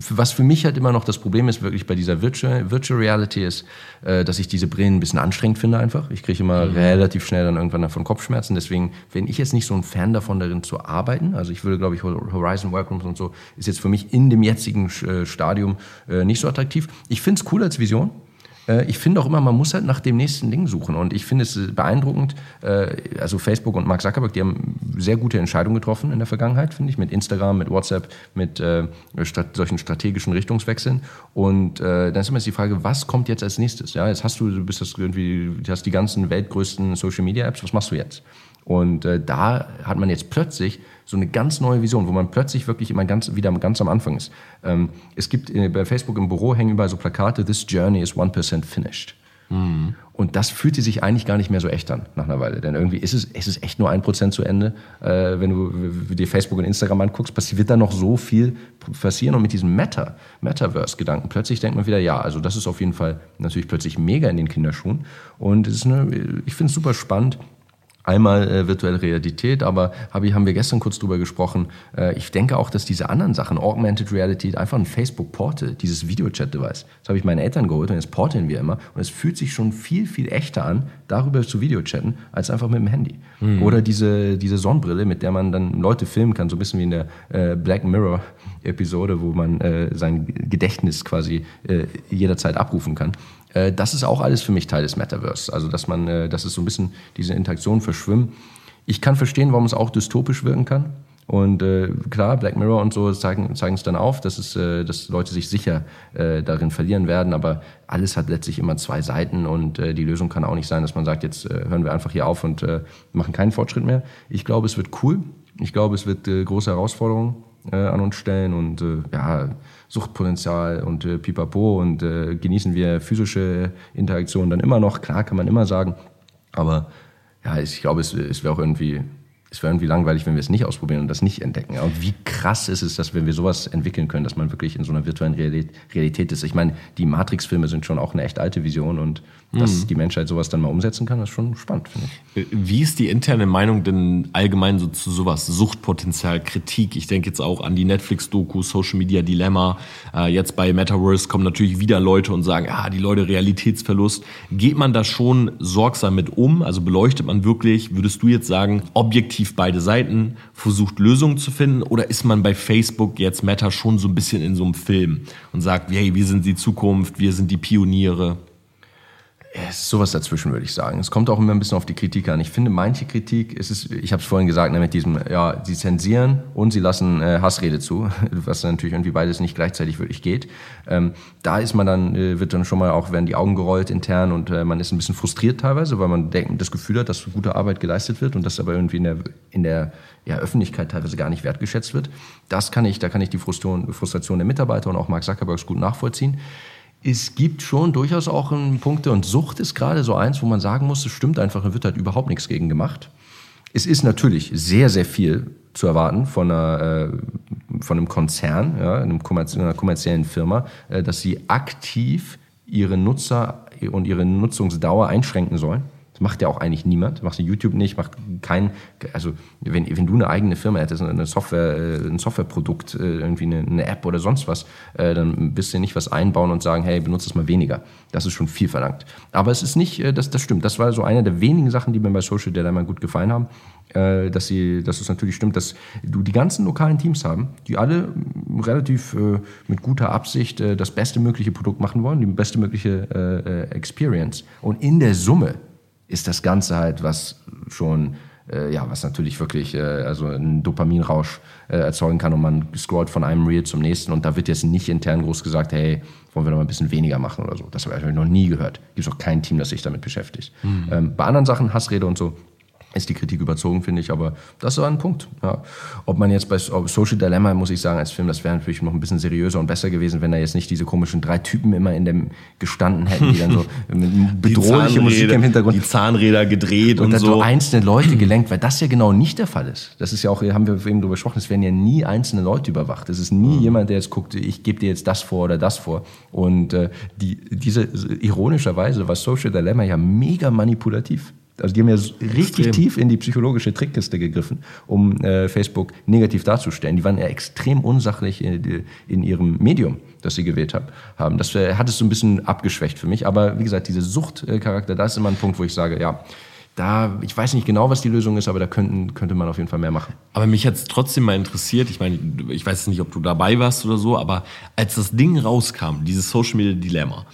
was für mich halt immer noch das Problem ist, wirklich bei dieser Virtual, Virtual Reality ist, äh, dass ich diese Brillen ein bisschen anstrengend finde einfach. Ich kriege immer mhm. relativ schnell dann irgendwann davon Kopfschmerzen. Deswegen bin ich jetzt nicht so ein Fan davon, darin zu arbeiten. Also ich würde, glaube ich, Horizon Workrooms und so ist jetzt für mich in dem jetzigen äh, Stadium äh, nicht so attraktiv. Ich finde es cool als Vision. Äh, ich finde auch immer, man muss halt nach dem nächsten Ding suchen. Und ich finde es beeindruckend, äh, also Facebook und Mark Zuckerberg, die haben sehr gute Entscheidungen getroffen in der Vergangenheit, finde ich, mit Instagram, mit WhatsApp, mit äh, solchen strategischen Richtungswechseln. Und dann ist immer die Frage, was kommt jetzt als nächstes? Ja, jetzt hast du, du bist das irgendwie, du hast die ganzen weltgrößten Social Media Apps, was machst du jetzt? Und da hat man jetzt plötzlich so eine ganz neue Vision, wo man plötzlich wirklich immer ganz, wieder ganz am Anfang ist. Ähm, es gibt äh, bei Facebook im Büro hängen überall so Plakate, This journey is 1% finished. Mhm. Und das fühlte sich eigentlich gar nicht mehr so echt an nach einer Weile. Denn irgendwie ist es, es ist echt nur ein Prozent zu Ende. Äh, wenn du dir Facebook und Instagram anguckst, passiert da noch so viel passieren. Und mit diesem Meta, Metaverse-Gedanken, plötzlich denkt man wieder, ja, also das ist auf jeden Fall natürlich plötzlich mega in den Kinderschuhen. Und es ist eine, ich finde es super spannend Einmal äh, virtuelle Realität, aber hab ich, haben wir gestern kurz drüber gesprochen. Äh, ich denke auch, dass diese anderen Sachen, Augmented Reality, einfach ein Facebook-Portal, dieses Videochat-Device, das habe ich meinen Eltern geholt und jetzt porteln wir immer. Und es fühlt sich schon viel, viel echter an, darüber zu Videochatten, als einfach mit dem Handy. Mhm. Oder diese, diese Sonnenbrille, mit der man dann Leute filmen kann, so ein bisschen wie in der äh, Black Mirror-Episode, wo man äh, sein Gedächtnis quasi äh, jederzeit abrufen kann. Äh, das ist auch alles für mich Teil des Metaverse. Also, dass man, äh, dass es so ein bisschen diese Interaktion verschwimmen. Ich kann verstehen, warum es auch dystopisch wirken kann. Und äh, klar, Black Mirror und so zeigen, zeigen es dann auf, dass, es, äh, dass Leute sich sicher äh, darin verlieren werden. Aber alles hat letztlich immer zwei Seiten und äh, die Lösung kann auch nicht sein, dass man sagt, jetzt äh, hören wir einfach hier auf und äh, machen keinen Fortschritt mehr. Ich glaube, es wird cool. Ich glaube, es wird äh, große Herausforderungen äh, an uns stellen und äh, ja, Suchtpotenzial und äh, pipapo und äh, genießen wir physische Interaktionen dann immer noch. Klar kann man immer sagen, aber ja, ich glaube, es, es wäre auch irgendwie es wäre irgendwie langweilig, wenn wir es nicht ausprobieren und das nicht entdecken. Und wie krass ist es, dass wenn wir sowas entwickeln können, dass man wirklich in so einer virtuellen Realität ist. Ich meine, die Matrix-Filme sind schon auch eine echt alte Vision und dass mhm. die Menschheit sowas dann mal umsetzen kann, ist schon spannend, finde ich. Wie ist die interne Meinung denn allgemein so zu sowas? Suchtpotenzial, Kritik. Ich denke jetzt auch an die Netflix-Doku, Social Media Dilemma. Äh, jetzt bei Metaverse kommen natürlich wieder Leute und sagen, ah, die Leute Realitätsverlust. Geht man da schon sorgsam mit um? Also beleuchtet man wirklich, würdest du jetzt sagen, objektiv beide Seiten, versucht Lösungen zu finden? Oder ist man bei Facebook jetzt Meta schon so ein bisschen in so einem Film und sagt, hey, wir sind die Zukunft, wir sind die Pioniere? Es ist sowas dazwischen, würde ich sagen. Es kommt auch immer ein bisschen auf die Kritik an. Ich finde, manche Kritik, ist es ich habe es vorhin gesagt, ne, mit diesem, ja, sie zensieren und sie lassen äh, Hassrede zu, was natürlich irgendwie beides nicht gleichzeitig wirklich geht. Ähm, da ist man dann, äh, wird dann schon mal auch, werden die Augen gerollt intern und äh, man ist ein bisschen frustriert teilweise, weil man denkt, das Gefühl hat, dass gute Arbeit geleistet wird und das aber irgendwie in der, in der ja, Öffentlichkeit teilweise gar nicht wertgeschätzt wird. Das kann ich, da kann ich die Frustration, Frustration der Mitarbeiter und auch Mark Zuckerbergs gut nachvollziehen es gibt schon durchaus auch Punkte und Sucht ist gerade so eins, wo man sagen muss, es stimmt einfach, da wird halt überhaupt nichts gegen gemacht. Es ist natürlich sehr, sehr viel zu erwarten von, einer, äh, von einem Konzern, ja, einer kommerziellen Firma, äh, dass sie aktiv ihre Nutzer und ihre Nutzungsdauer einschränken sollen. Das macht ja auch eigentlich niemand. Macht YouTube nicht, macht kein, also wenn, wenn du eine eigene Firma hättest, eine Software, äh, ein Softwareprodukt, äh, irgendwie eine, eine App oder sonst was, äh, dann bist du nicht was einbauen und sagen, hey, benutze es mal weniger. Das ist schon viel verlangt. Aber es ist nicht, das, das stimmt. Das war so eine der wenigen Sachen, die mir bei Social Dilemma gut gefallen haben, dass sie, dass es natürlich stimmt, dass du die ganzen lokalen Teams haben, die alle relativ mit guter Absicht das beste mögliche Produkt machen wollen, die beste mögliche Experience. Und in der Summe ist das Ganze halt, was schon, äh, ja, was natürlich wirklich äh, also einen Dopaminrausch äh, erzeugen kann und man scrollt von einem Reel zum nächsten und da wird jetzt nicht intern groß gesagt, hey, wollen wir noch mal ein bisschen weniger machen oder so. Das habe ich noch nie gehört. Gibt es auch kein Team, das sich damit beschäftigt. Mhm. Ähm, bei anderen Sachen, Hassrede und so, ist die Kritik überzogen, finde ich, aber das war ein Punkt. Ja. Ob man jetzt bei Social Dilemma, muss ich sagen, als Film, das wäre natürlich noch ein bisschen seriöser und besser gewesen, wenn da jetzt nicht diese komischen drei Typen immer in dem gestanden hätten, die dann so bedrohliche Musik im Hintergrund. Die Zahnräder gedreht und, und so. so einzelne Leute gelenkt, weil das ja genau nicht der Fall ist. Das ist ja auch, haben wir eben darüber gesprochen, es werden ja nie einzelne Leute überwacht. Es ist nie mhm. jemand, der jetzt guckt, ich gebe dir jetzt das vor oder das vor. Und äh, die, diese ironischerweise war Social Dilemma ja mega manipulativ. Also die haben ja richtig Extrem. tief in die psychologische Trickkiste gegriffen, um äh, Facebook negativ darzustellen. Die waren ja extrem unsachlich in, in ihrem Medium, das sie gewählt hab, haben. Das äh, hat es so ein bisschen abgeschwächt für mich. Aber wie gesagt, diese Suchtcharakter, da ist immer ein Punkt, wo ich sage, ja, da, ich weiß nicht genau, was die Lösung ist, aber da könnten, könnte man auf jeden Fall mehr machen. Aber mich hat es trotzdem mal interessiert, ich meine, ich weiß nicht, ob du dabei warst oder so, aber als das Ding rauskam, dieses Social Media Dilemma,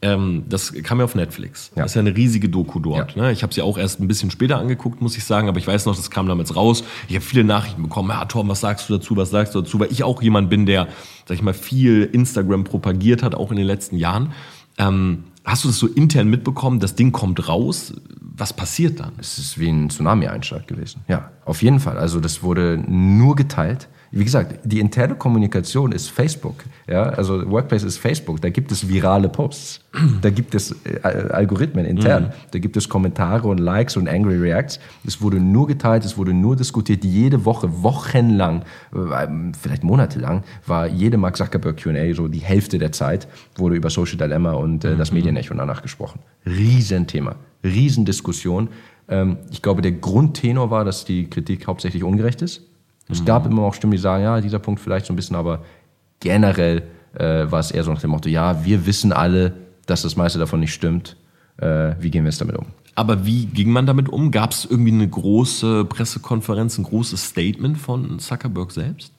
ähm, das kam ja auf Netflix. Ja. Das ist ja eine riesige Doku dort. Ja. Ne? Ich habe sie auch erst ein bisschen später angeguckt, muss ich sagen, aber ich weiß noch, das kam damals raus. Ich habe viele Nachrichten bekommen. Ja, Tom, was sagst du dazu? Was sagst du dazu? Weil ich auch jemand bin, der, sag ich mal, viel Instagram propagiert hat, auch in den letzten Jahren. Ähm, hast du das so intern mitbekommen? Das Ding kommt raus. Was passiert dann? Es ist wie ein Tsunami-Einschlag gewesen. Ja, auf jeden Fall. Also das wurde nur geteilt wie gesagt, die interne Kommunikation ist Facebook. Ja? Also Workplace ist Facebook. Da gibt es virale Posts. Da gibt es äh, Algorithmen intern. Mhm. Da gibt es Kommentare und Likes und Angry Reacts. Es wurde nur geteilt, es wurde nur diskutiert. Jede Woche, wochenlang, äh, vielleicht monatelang, war jede Mark Zuckerberg Q&A, so die Hälfte der Zeit, wurde über Social Dilemma und äh, das mhm. Medienecho danach gesprochen. Riesenthema, Riesendiskussion. Ähm, ich glaube, der Grundtenor war, dass die Kritik hauptsächlich ungerecht ist es gab immer auch Stimmen, die sagen, ja, dieser Punkt vielleicht so ein bisschen, aber generell äh, war es eher so nach dem Motto, ja, wir wissen alle, dass das meiste davon nicht stimmt. Äh, wie gehen wir jetzt damit um? Aber wie ging man damit um? Gab es irgendwie eine große Pressekonferenz, ein großes Statement von Zuckerberg selbst?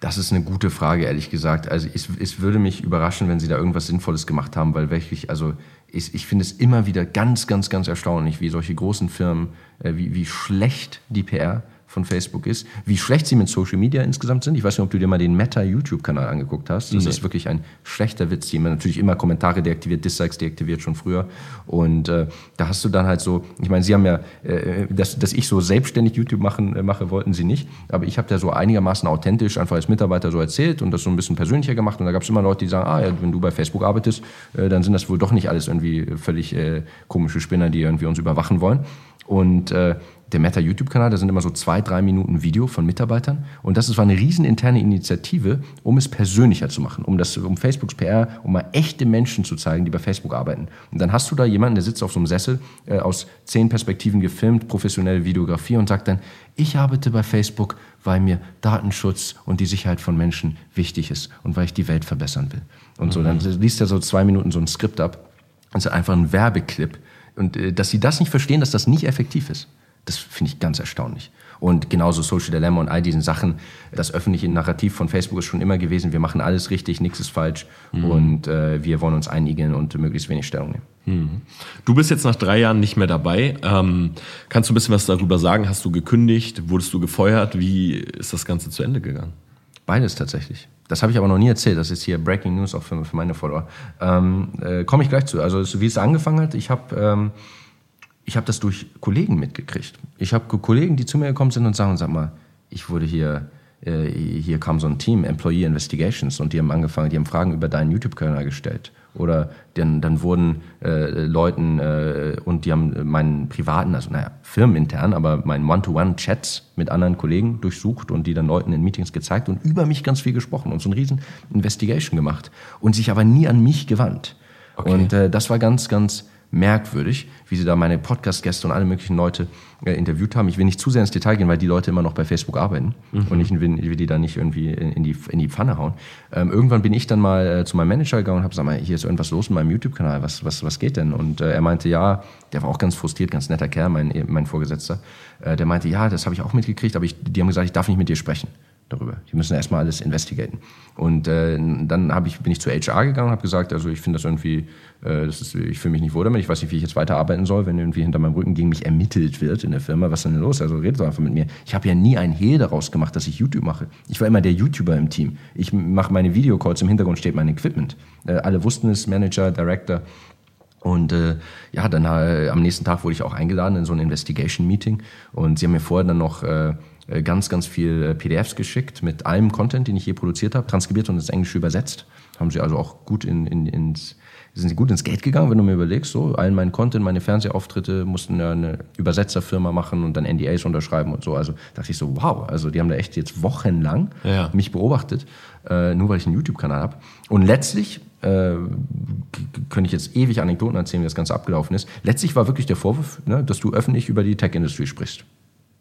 Das ist eine gute Frage, ehrlich gesagt. Also es, es würde mich überraschen, wenn sie da irgendwas Sinnvolles gemacht haben, weil wirklich, also ich, ich finde es immer wieder ganz, ganz, ganz erstaunlich, wie solche großen Firmen, äh, wie, wie schlecht die PR von Facebook ist, wie schlecht sie mit Social Media insgesamt sind. Ich weiß nicht, ob du dir mal den Meta-YouTube-Kanal angeguckt hast. Das nee. ist wirklich ein schlechter Witz. Die haben natürlich immer Kommentare deaktiviert, Dislikes deaktiviert schon früher. Und äh, da hast du dann halt so, ich meine, sie haben ja, äh, dass, dass ich so selbstständig YouTube machen, äh, mache, wollten sie nicht. Aber ich habe da so einigermaßen authentisch einfach als Mitarbeiter so erzählt und das so ein bisschen persönlicher gemacht. Und da gab es immer Leute, die sagen, ah ja, wenn du bei Facebook arbeitest, äh, dann sind das wohl doch nicht alles irgendwie völlig äh, komische Spinner, die irgendwie uns überwachen wollen. Und äh, der Meta YouTube-Kanal, da sind immer so zwei, drei Minuten Video von Mitarbeitern. Und das war eine riesen interne Initiative, um es persönlicher zu machen, um das, um Facebooks PR, um mal echte Menschen zu zeigen, die bei Facebook arbeiten. Und dann hast du da jemanden, der sitzt auf so einem Sessel, äh, aus zehn Perspektiven gefilmt, professionelle Videografie und sagt dann, ich arbeite bei Facebook, weil mir Datenschutz und die Sicherheit von Menschen wichtig ist und weil ich die Welt verbessern will. Und so, dann mhm. liest er so zwei Minuten so ein Skript ab. Das ist einfach ein Werbeclip. Und äh, dass sie das nicht verstehen, dass das nicht effektiv ist. Das finde ich ganz erstaunlich. Und genauso Social Dilemma und all diesen Sachen. Das öffentliche Narrativ von Facebook ist schon immer gewesen, wir machen alles richtig, nichts ist falsch mhm. und äh, wir wollen uns einigen und möglichst wenig Stellung nehmen. Mhm. Du bist jetzt nach drei Jahren nicht mehr dabei. Ähm, kannst du ein bisschen was darüber sagen? Hast du gekündigt? Wurdest du gefeuert? Wie ist das Ganze zu Ende gegangen? Beides tatsächlich. Das habe ich aber noch nie erzählt. Das ist hier Breaking News auch für, für meine Follower. Ähm, äh, Komme ich gleich zu. Also wie es angefangen hat, ich habe... Ähm, ich habe das durch Kollegen mitgekriegt. Ich habe Kollegen, die zu mir gekommen sind und sagen, sag mal, ich wurde hier, äh, hier kam so ein Team, Employee Investigations, und die haben angefangen, die haben Fragen über deinen YouTube-Kanal gestellt. Oder dann, dann wurden äh, Leuten äh, und die haben meinen privaten, also naja, firmenintern, aber meinen One-to-One-Chats mit anderen Kollegen durchsucht und die dann Leuten in Meetings gezeigt und über mich ganz viel gesprochen und so ein riesen Investigation gemacht und sich aber nie an mich gewandt. Okay. Und äh, das war ganz, ganz merkwürdig, wie sie da meine Podcast-Gäste und alle möglichen Leute äh, interviewt haben. Ich will nicht zu sehr ins Detail gehen, weil die Leute immer noch bei Facebook arbeiten mhm. und ich will, will, die da nicht irgendwie in, die, in die Pfanne hauen. Ähm, irgendwann bin ich dann mal äh, zu meinem Manager gegangen und habe gesagt, hier ist irgendwas los in meinem YouTube-Kanal, was, was, was geht denn? Und äh, er meinte, ja, der war auch ganz frustriert, ganz netter Kerl, mein, mein Vorgesetzter. Äh, der meinte, ja, das habe ich auch mitgekriegt, aber ich, die haben gesagt, ich darf nicht mit dir sprechen darüber. Die müssen erstmal alles investigaten. Und äh, dann ich, bin ich zu HR gegangen und habe gesagt, also ich finde das irgendwie, äh, das ist, ich fühle mich nicht wohl damit, ich weiß nicht, wie ich jetzt weiterarbeiten soll, wenn irgendwie hinter meinem Rücken gegen mich ermittelt wird in der Firma, was ist denn los? Also redet doch einfach mit mir. Ich habe ja nie ein Hehl daraus gemacht, dass ich YouTube mache. Ich war immer der YouTuber im Team. Ich mache meine Videocalls, im Hintergrund steht mein Equipment. Äh, alle wussten es, Manager, Director. Und äh, ja, dann äh, am nächsten Tag wurde ich auch eingeladen in so ein Investigation-Meeting und sie haben mir vorher dann noch äh, ganz, ganz viel äh, PDFs geschickt mit allem Content, den ich je produziert habe, transkribiert und ins Englische übersetzt. Haben sie also auch gut in, in, ins, sind sie gut ins Geld gegangen, wenn du mir überlegst, so, allen meinen Content, meine Fernsehauftritte mussten ja eine Übersetzerfirma machen und dann NDAs unterschreiben und so. Also dachte ich so, wow, also die haben da echt jetzt wochenlang ja. mich beobachtet, äh, nur weil ich einen YouTube-Kanal habe. Und letztlich äh, könnte ich jetzt ewig Anekdoten erzählen, wie das Ganze abgelaufen ist. Letztlich war wirklich der Vorwurf, ne, dass du öffentlich über die Tech-Industrie sprichst.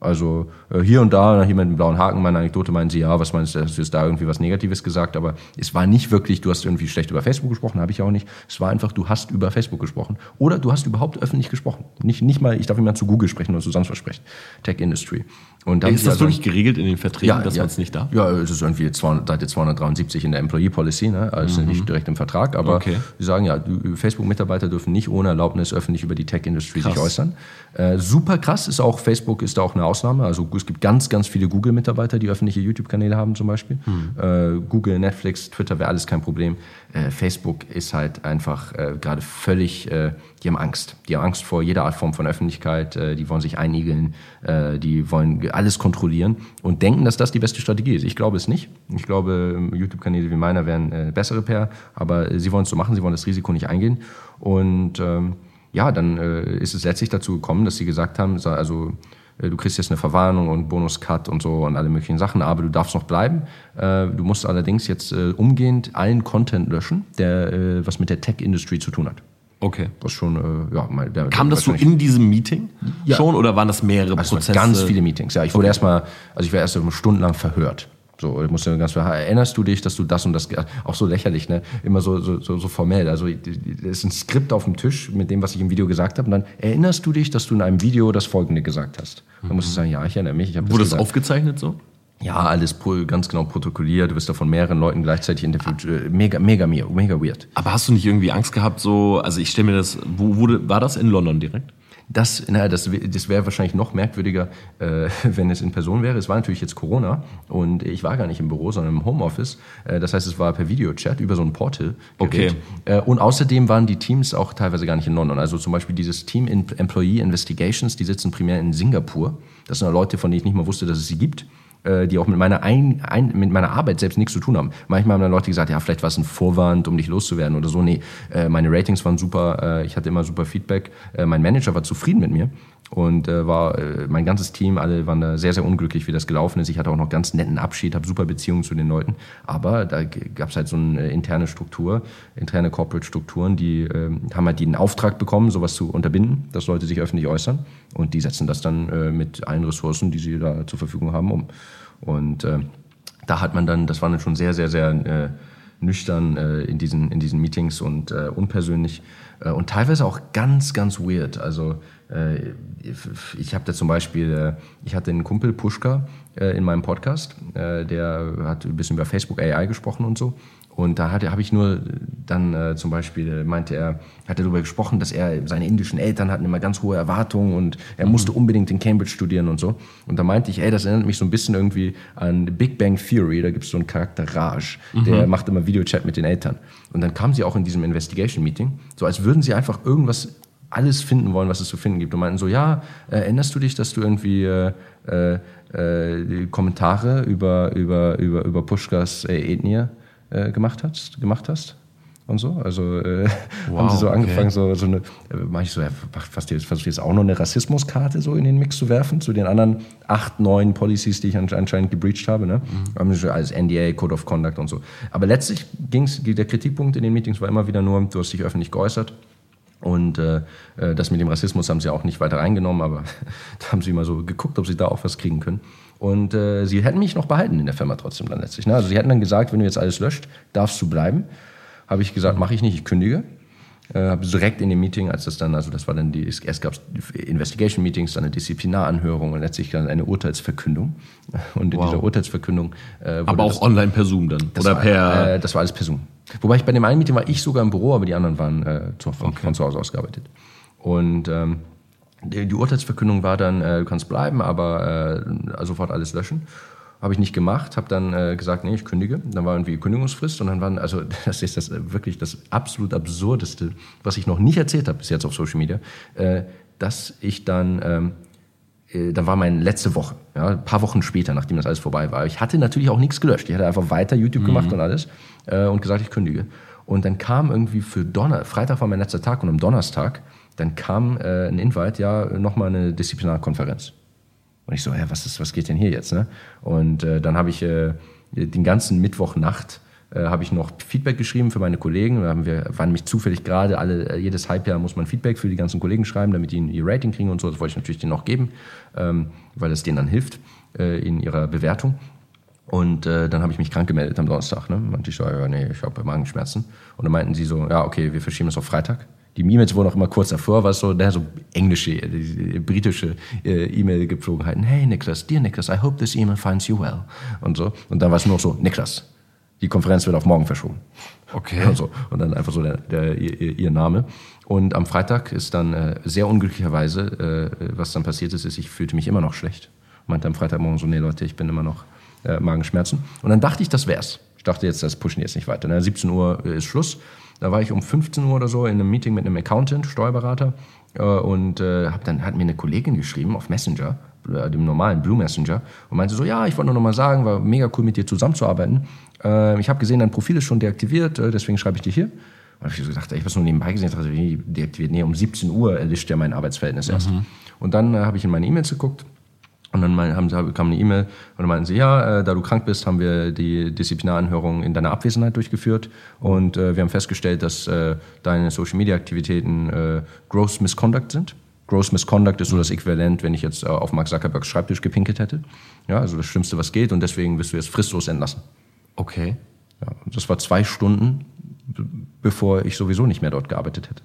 Also äh, hier und da, nach jemandem blauen Haken, meine Anekdote meinen sie, ja, was meinst du, hast du jetzt da irgendwie was Negatives gesagt, aber es war nicht wirklich, du hast irgendwie schlecht über Facebook gesprochen, habe ich auch nicht. Es war einfach, du hast über Facebook gesprochen. Oder du hast überhaupt öffentlich gesprochen. Nicht, nicht mal, ich darf immer zu Google sprechen oder zu sonst was sprechen. Tech Industry. Und dann ist das also, wirklich geregelt in den Verträgen, ja, dass ja, man es nicht darf? Ja, es ist irgendwie 200, Seite 273 in der Employee Policy, ne? also mhm. nicht direkt im Vertrag, aber okay. sie sagen ja, Facebook-Mitarbeiter dürfen nicht ohne Erlaubnis öffentlich über die Tech-Industry sich äußern. Äh, super krass ist auch, Facebook ist da auch eine Ausnahme, also es gibt ganz, ganz viele Google-Mitarbeiter, die öffentliche YouTube-Kanäle haben zum Beispiel. Mhm. Äh, Google, Netflix, Twitter wäre alles kein Problem. Äh, Facebook ist halt einfach äh, gerade völlig, äh, die haben Angst. Die haben Angst vor jeder Art Form von Öffentlichkeit, äh, die wollen sich einigeln, äh, die wollen alles kontrollieren und denken, dass das die beste Strategie ist. Ich glaube es nicht. Ich glaube, YouTube-Kanäle wie meiner wären bessere Pair, aber sie wollen es so machen, sie wollen das Risiko nicht eingehen. Und ähm, ja, dann ist es letztlich dazu gekommen, dass sie gesagt haben, also du kriegst jetzt eine Verwarnung und Bonus-Cut und so und alle möglichen Sachen, aber du darfst noch bleiben. Äh, du musst allerdings jetzt äh, umgehend allen Content löschen, der was mit der Tech-Industry zu tun hat. Okay. Was schon, ja, mal, der, Kam das so in diesem Meeting ja. schon oder waren das mehrere also Prozesse? Ganz viele Meetings, ja. Ich wurde okay. erstmal, also ich war erst stundenlang verhört. So, ich musste ganz erinnerst du dich, dass du das und das, auch so lächerlich, ne? Immer so, so, so, so formell. Also, es ist ein Skript auf dem Tisch mit dem, was ich im Video gesagt habe. Und dann erinnerst du dich, dass du in einem Video das Folgende gesagt hast. Dann musst du sagen, ja, ich erinnere mich. Ich Wurde das, das aufgezeichnet so? Ja, alles ganz genau protokolliert. Du wirst da von mehreren Leuten gleichzeitig interviewt. Äh, mega, mega, mega weird. Aber hast du nicht irgendwie Angst gehabt, so, also ich stelle mir das, wo wurde, war das in London direkt? Das, na, das, das wäre wahrscheinlich noch merkwürdiger, äh, wenn es in Person wäre. Es war natürlich jetzt Corona und ich war gar nicht im Büro, sondern im Homeoffice. Äh, das heißt, es war per Videochat über so ein Portal. Okay. Äh, und außerdem waren die Teams auch teilweise gar nicht in London. Also zum Beispiel dieses Team in Employee Investigations, die sitzen primär in Singapur. Das sind Leute, von denen ich nicht mal wusste, dass es sie gibt. Äh, die auch mit meiner, ein, ein, mit meiner Arbeit selbst nichts zu tun haben. Manchmal haben dann Leute gesagt, ja, vielleicht war es ein Vorwand, um dich loszuwerden oder so. Nee, äh, meine Ratings waren super, äh, ich hatte immer super Feedback. mein Manager war zufrieden mit mir und war mein ganzes Team, alle waren da sehr, sehr unglücklich, wie das gelaufen ist. Ich hatte auch noch ganz netten Abschied, habe super Beziehungen zu den Leuten, aber da gab es halt so eine interne Struktur, interne Corporate Strukturen, die haben halt den Auftrag bekommen, sowas zu unterbinden, dass Leute sich öffentlich äußern und die setzen das dann mit allen Ressourcen, die sie da zur Verfügung haben, um. Und äh, da hat man dann, das war dann schon sehr, sehr, sehr äh, nüchtern äh, in, diesen, in diesen Meetings und äh, unpersönlich äh, und teilweise auch ganz, ganz weird. Also äh, ich habe da zum Beispiel, äh, ich hatte einen Kumpel Pushka äh, in meinem Podcast, der hat ein bisschen über Facebook AI gesprochen und so. Und da habe ich nur dann äh, zum Beispiel, meinte er, hat er darüber gesprochen, dass er, seine indischen Eltern hatten immer ganz hohe Erwartungen und er mhm. musste unbedingt in Cambridge studieren und so. Und da meinte ich, ey, das erinnert mich so ein bisschen irgendwie an Big Bang Theory, da gibt es so einen Charakter Raj, mhm. der macht immer Videochat mit den Eltern. Und dann kam sie auch in diesem Investigation Meeting, so als würden sie einfach irgendwas alles finden wollen, was es zu finden gibt. Und meinten so, ja, äh, erinnerst du dich, dass du irgendwie äh, äh, äh Kommentare über, über, über, über Pushkas äh, Ethnie äh, gemacht hast, gemacht hast und so. Also äh, wow, haben sie so angefangen, okay. so, so eine, äh, mach ich so, ja, fast jetzt, versuche jetzt auch noch eine Rassismuskarte so in den Mix zu werfen, zu den anderen acht, neun Policies, die ich anscheinend gebreached habe. Ne? Mhm. Haben sie als NDA, Code of Conduct und so. Aber letztlich ging's, der Kritikpunkt in den Meetings war immer wieder nur, du hast dich öffentlich geäußert Und äh, äh, das mit dem Rassismus haben sie auch nicht weiter reingenommen, aber da haben sie mal so geguckt, ob sie da auch was kriegen können. Und äh, sie hätten mich noch behalten in der Firma trotzdem dann letztlich. Ne? Also sie hätten dann gesagt, wenn du jetzt alles löscht, darfst du bleiben. Habe ich gesagt, mache ich nicht, ich kündige. Äh, habe direkt in dem Meeting, als das dann, also das war dann die, erst gab es Investigation Meetings, dann eine Disziplinaranhörung und letztlich dann eine Urteilsverkündung. Und in wow. dieser Urteilsverkündung äh, Aber auch das, online per Zoom dann? Oder war, per? Äh, das war alles per Zoom. Wobei ich bei dem einen Meeting war ich sogar im Büro, aber die anderen waren äh, von, okay. von zu Hause aus gearbeitet. Und ähm, die, die Urteilsverkündung war dann, äh, du kannst bleiben, aber äh, sofort alles löschen. Habe ich nicht gemacht, habe dann äh, gesagt, nee, ich kündige. Dann war irgendwie Kündigungsfrist und dann waren, also das ist das äh, wirklich das absolut absurdeste, was ich noch nicht erzählt habe bis jetzt auf Social Media, äh, dass ich dann, ähm, äh, dann war meine letzte Woche, ja, ein paar Wochen später, nachdem das alles vorbei war. Ich hatte natürlich auch nichts gelöscht. Ich hatte einfach weiter YouTube mhm. gemacht und alles äh, und gesagt, ich kündige. Und dann kam irgendwie für Donner, Freitag war mein letzter Tag und am Donnerstag, dann kam äh, ein Invite, ja, nochmal eine Disziplinarkonferenz. Und ich so, ja, was, ist, was geht denn hier jetzt? Ne? Und äh, dann habe ich äh, den ganzen Mittwochnacht äh, habe ich noch Feedback geschrieben für meine Kollegen. Da haben wir, waren mich zufällig gerade alle, äh, jedes Halbjahr muss man Feedback für die ganzen Kollegen schreiben, damit die ihr Rating kriegen und so. Das wollte ich natürlich denen noch geben, ähm, weil es denen dann hilft äh, in ihrer Bewertung. Und äh, dann habe ich mich krank gemeldet am Donnerstag. Ne? Und ich so, ja, nee, ich habe Magenschmerzen. Und dann meinten sie so, ja, okay, wir verschieben das auf Freitag die E-Mails wurden auch immer kurz davor, was so, so englische, äh, britische äh, E-Mail-Gepflogenheiten. Hey Niklas, dear Niklas, I hope this email finds you well. Und so. Und dann war es nur so, Niklas, die Konferenz wird auf morgen verschoben. Okay. Und, so. und dann einfach so der, der, ihr, ihr Name. Und am Freitag ist dann äh, sehr unglücklicherweise, äh, was dann passiert ist, ist, ich fühlte mich immer noch schlecht. Meinte am Freitagmorgen so, nee Leute, ich bin immer noch äh, Magenschmerzen. Und dann dachte ich, das wär's. Ich dachte jetzt, das pushen jetzt nicht weiter. Ne? 17 Uhr ist Schluss. Da war ich um 15 Uhr oder so in einem Meeting mit einem Accountant, Steuerberater. Äh, und äh, hab dann hat mir eine Kollegin geschrieben auf Messenger, äh, dem normalen Blue Messenger, und meinte so, ja, ich wollte nur noch mal sagen, war mega cool mit dir zusammenzuarbeiten. Äh, ich habe gesehen, dein Profil ist schon deaktiviert, äh, deswegen schreibe ich dir hier. Und ich so gedacht, ich habe es nur nebenbei gesehen, ich dachte, deaktiviert, nee, um 17 Uhr erlischt ja mein Arbeitsverhältnis erst. Mhm. Und dann äh, habe ich in meine E-Mails geguckt und dann haben sie, kam eine E-Mail und dann meinten sie, ja, äh, da du krank bist, haben wir die Disziplinaranhörung in deiner Abwesenheit durchgeführt und äh, wir haben festgestellt, dass äh, deine Social-Media-Aktivitäten äh, Gross Misconduct sind. Gross Misconduct ist so das Äquivalent, wenn ich jetzt äh, auf Mark Zuckerbergs Schreibtisch gepinkelt hätte. Ja, also das Schlimmste, was geht und deswegen wirst du jetzt fristlos entlassen. Okay. Ja, das war zwei Stunden, bevor ich sowieso nicht mehr dort gearbeitet hätte.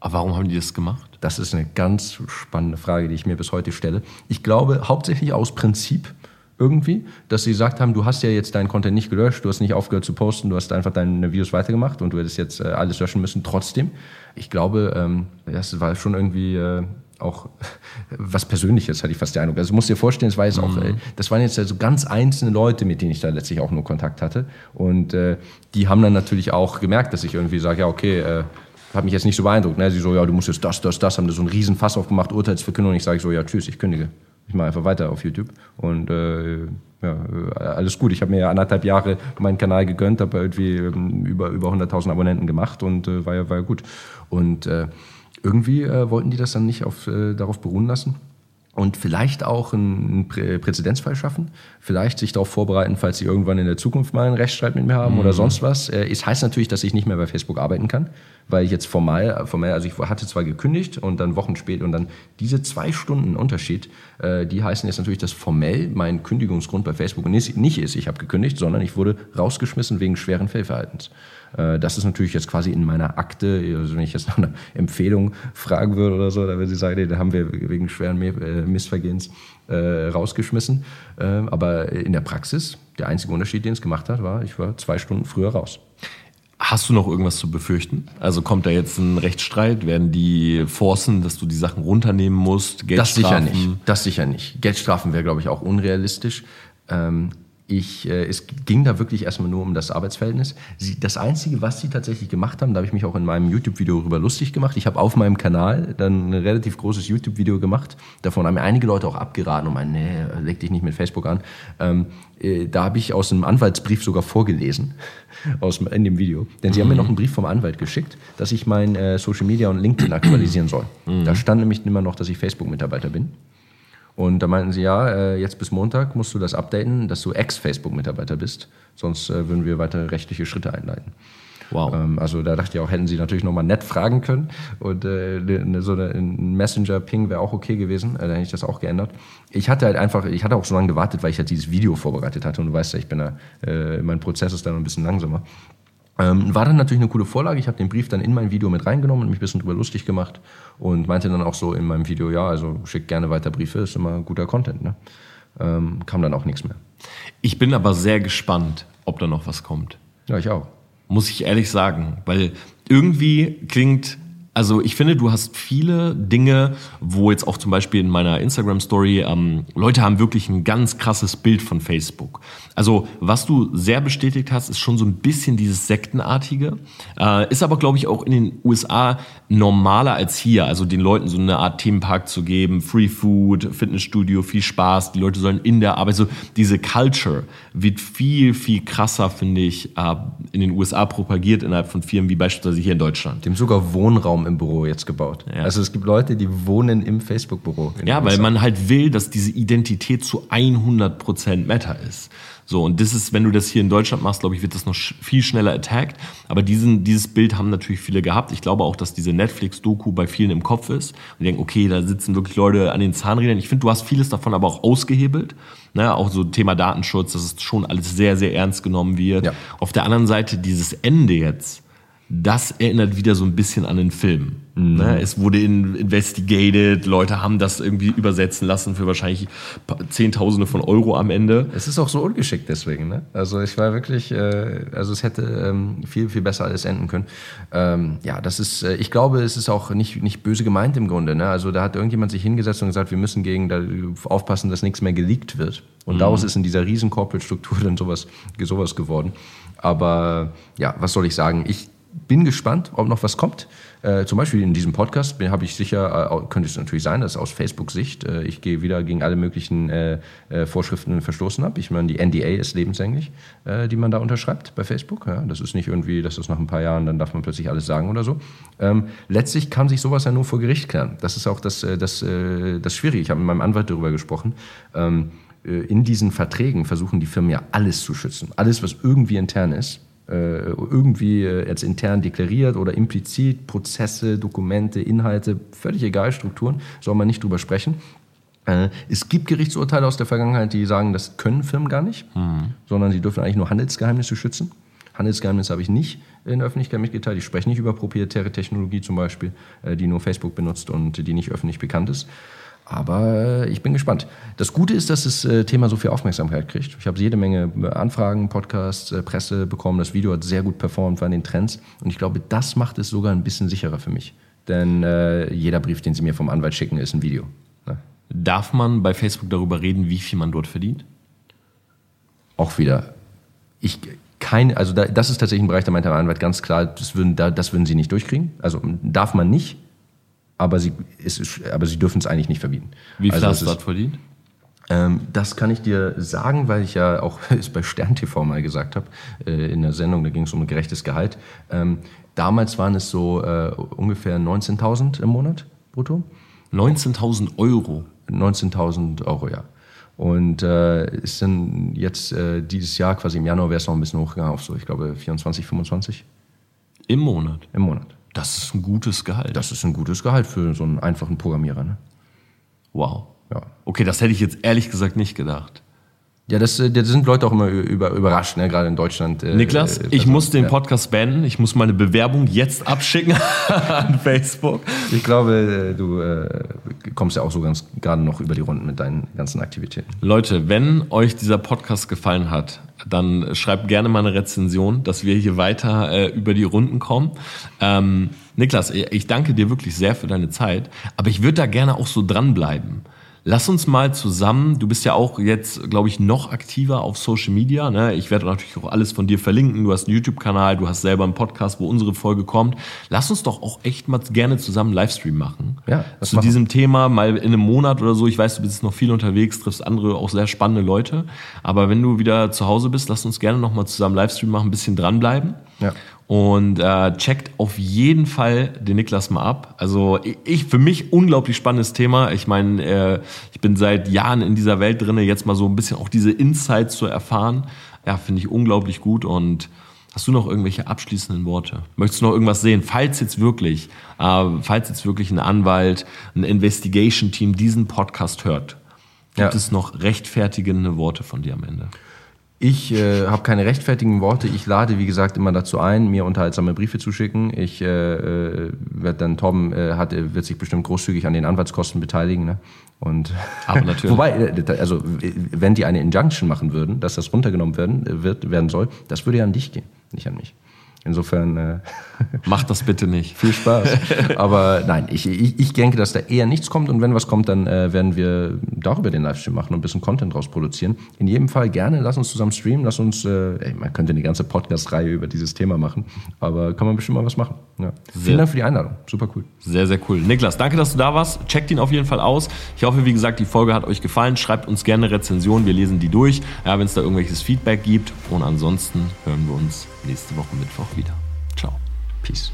Aber warum haben die das gemacht? Das ist eine ganz spannende Frage, die ich mir bis heute stelle. Ich glaube hauptsächlich aus Prinzip irgendwie, dass sie gesagt haben, du hast ja jetzt deinen Content nicht gelöscht, du hast nicht aufgehört zu posten, du hast einfach deine Videos weitergemacht und du hättest jetzt äh, alles löschen müssen trotzdem. Ich glaube, ähm, das war schon irgendwie äh, auch was Persönliches, hatte ich fast den Eindruck. Also musst dir vorstellen, das war jetzt auch, mhm. äh, das waren jetzt also ganz einzelne Leute, mit denen ich da letztlich auch nur Kontakt hatte. Und äh, die haben dann natürlich auch gemerkt, dass ich irgendwie sage, ja, okay, äh, hat mich jetzt nicht so beeindruckt. Ne? Sie so, ja, du musst jetzt das, das, das, haben da so einen riesen Fass aufgemacht, Urteilsverkündung. Ich sage so, ja, tschüss, ich kündige. Ich mache einfach weiter auf YouTube. Und äh, ja, alles gut. Ich habe mir ja anderthalb Jahre meinen Kanal gegönnt, habe irgendwie ähm, über, über 100.000 Abonnenten gemacht und äh, war, ja, war ja gut. Und äh, irgendwie äh, wollten die das dann nicht auf, äh, darauf beruhen lassen und vielleicht auch einen Prä Präzedenzfall schaffen, vielleicht sich darauf vorbereiten, falls sie irgendwann in der Zukunft mal einen Rechtsstreit mit mir haben mhm. oder sonst was. Äh, es heißt natürlich, dass ich nicht mehr bei Facebook arbeiten kann, weil ich jetzt formal, formal, also ich hatte zwar gekündigt und dann Wochen später und dann diese zwei Stunden Unterschied, äh, die heißen jetzt natürlich, dass formell mein Kündigungsgrund bei Facebook nicht ist, ich habe gekündigt, sondern ich wurde rausgeschmissen wegen schweren Fehlverhaltens. Äh, das ist natürlich jetzt quasi in meiner Akte, also wenn ich jetzt nach einer Empfehlung fragen würde oder so, da würde sie sagen, nee, da haben wir wegen schweren äh, Missvergehens äh, rausgeschmissen. Äh, aber in der Praxis, der einzige Unterschied, den es gemacht hat, war, ich war zwei Stunden früher raus. Hast du noch irgendwas zu befürchten? Also kommt da jetzt ein Rechtsstreit? Werden die forcen, dass du die Sachen runternehmen musst? Geldstrafen? Das sicher nicht. Das sicher nicht. Geldstrafen wäre, glaube ich, auch unrealistisch. Ähm, ich, äh, es ging da wirklich erstmal nur um das Arbeitsverhältnis. Sie, das Einzige, was sie tatsächlich gemacht haben, da habe ich mich auch in meinem YouTube-Video darüber lustig gemacht. Ich habe auf meinem Kanal dann ein relativ großes YouTube-Video gemacht. Davon haben mir einige Leute auch abgeraten und meinen, nee, leg dich nicht mit Facebook an. Ähm, äh, da habe ich aus einem Anwaltsbrief sogar vorgelesen, aus, in dem Video. Denn sie mhm. haben mir noch einen Brief vom Anwalt geschickt, dass ich mein äh, Social Media und LinkedIn aktualisieren soll. Mhm. Da stand nämlich immer noch, dass ich Facebook-Mitarbeiter bin. Und da meinten sie, ja, äh, jetzt bis Montag musst du das updaten, dass du Ex-Facebook-Mitarbeiter bist. Sonst äh, würden wir weitere rechtliche Schritte einleiten. Wow. Ähm, also da dachte ich auch, hätten sie natürlich nochmal nett fragen können und äh, ne, so ein Messenger-Ping wäre auch okay gewesen, äh, dann hätte ich das auch geändert. Ich hatte halt einfach, ich hatte auch so lange gewartet, weil ich halt dieses Video vorbereitet hatte und du weißt ja, ich bin da, äh, mein Prozess ist dann ein bisschen langsamer. Ähm, war dann natürlich eine coole Vorlage. Ich habe den Brief dann in mein Video mit reingenommen und mich ein bisschen drüber lustig gemacht und meinte dann auch so in meinem Video, ja, also schick gerne weiter Briefe, ist immer guter Content. Ne? Ähm, kam dann auch nichts mehr. Ich bin aber sehr gespannt, ob da noch was kommt. Ja, ich auch. Muss ich ehrlich sagen, weil irgendwie klingt also ich finde, du hast viele Dinge, wo jetzt auch zum Beispiel in meiner Instagram-Story ähm, Leute haben wirklich ein ganz krasses Bild von Facebook. Also was du sehr bestätigt hast, ist schon so ein bisschen dieses Sektenartige. Äh, ist aber, glaube ich, auch in den USA normaler als hier. Also den Leuten so eine Art Themenpark zu geben, Free Food, Fitnessstudio, viel Spaß. Die Leute sollen in der Arbeit, so diese Culture wird viel, viel krasser, finde ich, äh, in den USA propagiert innerhalb von Firmen wie beispielsweise hier in Deutschland. Dem sogar Wohnraum Wohnraum im Büro jetzt gebaut. Ja. Also es gibt Leute, die wohnen im Facebook-Büro. Ja, weil man halt will, dass diese Identität zu 100 Prozent Meta ist. So, und das ist, wenn du das hier in Deutschland machst, glaube ich, wird das noch viel schneller attacked. Aber diesen, dieses Bild haben natürlich viele gehabt. Ich glaube auch, dass diese Netflix-Doku bei vielen im Kopf ist. Und die denken, okay, da sitzen wirklich Leute an den Zahnrädern. Ich finde, du hast vieles davon aber auch ausgehebelt. Ne, auch so Thema Datenschutz, dass es schon alles sehr, sehr ernst genommen wird. Ja. Auf der anderen Seite dieses Ende jetzt das erinnert wieder so ein bisschen an den Film. Mhm. Ne? Es wurde in, investigated, Leute haben das irgendwie übersetzen lassen für wahrscheinlich Zehntausende von Euro am Ende. Es ist auch so ungeschickt deswegen. Ne? Also ich war wirklich, äh, also es hätte ähm, viel, viel besser alles enden können. Ähm, ja, das ist, äh, ich glaube, es ist auch nicht, nicht böse gemeint im Grunde. Ne? Also da hat irgendjemand sich hingesetzt und gesagt, wir müssen gegen da aufpassen, dass nichts mehr geleakt wird. Und mhm. daraus ist in dieser riesen Corporate-Struktur dann sowas, sowas geworden. Aber ja, was soll ich sagen? Ich bin gespannt, ob noch was kommt. Äh, zum Beispiel in diesem Podcast habe ich sicher, äh, könnte es natürlich sein, dass aus Facebook-Sicht äh, ich gehe wieder gegen alle möglichen äh, äh, Vorschriften verstoßen habe. Ich meine, die NDA ist lebenslänglich, äh, die man da unterschreibt bei Facebook. Ja, das ist nicht irgendwie, dass das nach ein paar Jahren, dann darf man plötzlich alles sagen oder so. Ähm, letztlich kann sich sowas ja nur vor Gericht klären. Das ist auch das, das, das Schwierige. Ich habe mit meinem Anwalt darüber gesprochen. Ähm, in diesen Verträgen versuchen die Firmen ja alles zu schützen. Alles, was irgendwie intern ist irgendwie äh, jetzt intern deklariert oder implizit, Prozesse, Dokumente, Inhalte, völlig egal, Strukturen, soll man nicht drüber sprechen. Äh, es gibt Gerichtsurteile aus der Vergangenheit, die sagen, das können Firmen gar nicht, mhm. sondern sie dürfen eigentlich nur Handelsgeheimnisse schützen. Handelsgeheimnisse habe ich nicht in der Öffentlichkeit mitgeteilt. Ich spreche nicht über proprietäre Technologie zum Beispiel, die nur Facebook benutzt und die nicht öffentlich bekannt ist. Aber ich bin gespannt. Das Gute ist, dass das äh, Thema so viel Aufmerksamkeit kriegt. Ich habe jede Menge äh, Anfragen, Podcasts, äh, Presse bekommen. Das Video hat sehr gut performt, war in den Trends. Und ich glaube, das macht es sogar ein bisschen sicherer für mich. Denn äh, jeder Brief, den Sie mir vom Anwalt schicken, ist ein Video. Ne? Darf man bei Facebook darüber reden, wie viel man dort verdient? Auch wieder. Ich, kein, also da, das ist tatsächlich ein Bereich, da meinte der Anwalt ganz klar, das würden, da, das würden Sie nicht durchkriegen. Also darf man nicht aber sie, ist, aber sie dürfen es eigentlich nicht verbieten. Wie viel also hast du dort verdient? Ähm, das kann ich dir sagen, weil ich ja auch es bei Stern TV mal gesagt habe, äh, in der Sendung, da ging es um ein gerechtes Gehalt. Ähm, damals waren es so äh, ungefähr 19.000 im Monat brutto. 19.000 Euro? 19.000 Euro, ja. Und äh, ist dann jetzt äh, dieses Jahr, quasi im Januar, wäre es noch ein bisschen hochgegangen auf so, ich glaube, 24, 25. Im Monat? Im Monat. Das ist ein gutes Gehalt. Das ist ein gutes Gehalt für so einen einfachen Programmierer. Ne? Wow. Ja. Okay, das hätte ich jetzt ehrlich gesagt nicht gedacht. Ja, das, äh, das sind Leute auch immer über, überrascht, ne? gerade in Deutschland. Äh, Niklas, äh, ich muss den Podcast beenden. Ich muss meine Bewerbung jetzt abschicken an Facebook. Ich glaube, äh, du äh, kommst ja auch so ganz gerade noch über die Runden mit deinen ganzen Aktivitäten. Leute, wenn euch dieser Podcast gefallen hat, dann schreibt gerne mal eine Rezension, dass wir hier weiter äh, über die Runden kommen. Ähm, Niklas, ich danke dir wirklich sehr für deine Zeit, aber ich würde da gerne auch so dranbleiben. Lass uns mal zusammen, du bist ja auch jetzt, glaube ich, noch aktiver auf Social Media. Ne? Ich werde natürlich auch alles von dir verlinken. Du hast einen YouTube-Kanal, du hast selber einen Podcast, wo unsere Folge kommt. Lass uns doch auch echt mal gerne zusammen einen Livestream machen. Ja, Zu machen. diesem Thema mal in einem Monat oder so. Ich weiß, du bist noch viel unterwegs, triffst andere auch sehr spannende Leute. Aber wenn du wieder zu Hause bist, lass uns gerne noch mal zusammen Livestream machen, ein bisschen dranbleiben. Ja. Und äh, checkt auf jeden Fall den Niklas mal ab. Also ich für mich unglaublich spannendes Thema. Ich meine, äh, ich bin seit Jahren in dieser Welt drinne, jetzt mal so ein bisschen auch diese Insights zu erfahren. Ja, finde ich unglaublich gut und Hast du noch irgendwelche abschließenden Worte? Möchtest du noch irgendwas sehen? Falls jetzt wirklich, äh, falls jetzt wirklich ein Anwalt, ein Investigation-Team diesen Podcast hört, gibt ja. es noch rechtfertigende Worte von dir am Ende? Ich äh, habe keine rechtfertigen Worte. Ich lade, wie gesagt, immer dazu ein, mir unterhaltsame Briefe zu schicken. Ich äh, äh werde dann, Tom äh, hat, wird sich bestimmt großzügig an den Anwaltskosten beteiligen. Ne? Und Aber natürlich. wobei, äh, also wenn die eine Injunction machen würden, dass das runtergenommen werden, wird, werden soll, das würde ja an dich gehen, nicht an mich. Insofern. Äh, Macht das bitte nicht. Viel Spaß. Aber nein, ich, ich, ich denke, dass da eher nichts kommt und wenn was kommt, dann äh, werden wir darüber den Livestream machen und ein bisschen Content draus produzieren. In jedem Fall gerne, lass uns zusammen streamen, lass uns, äh, ey, man könnte eine ganze Podcast-Reihe über dieses Thema machen, aber kann man bestimmt mal was machen. Ja. Vielen Dank für die Einladung. Super cool. Sehr, sehr cool. Niklas, danke, dass du da warst. Checkt ihn auf jeden Fall aus. Ich hoffe, wie gesagt, die Folge hat euch gefallen. Schreibt uns gerne Rezensionen, wir lesen die durch, ja, wenn es da irgendwelches Feedback gibt. Und ansonsten hören wir uns nächste Woche Mittwoch wieder. Ciao. Peace.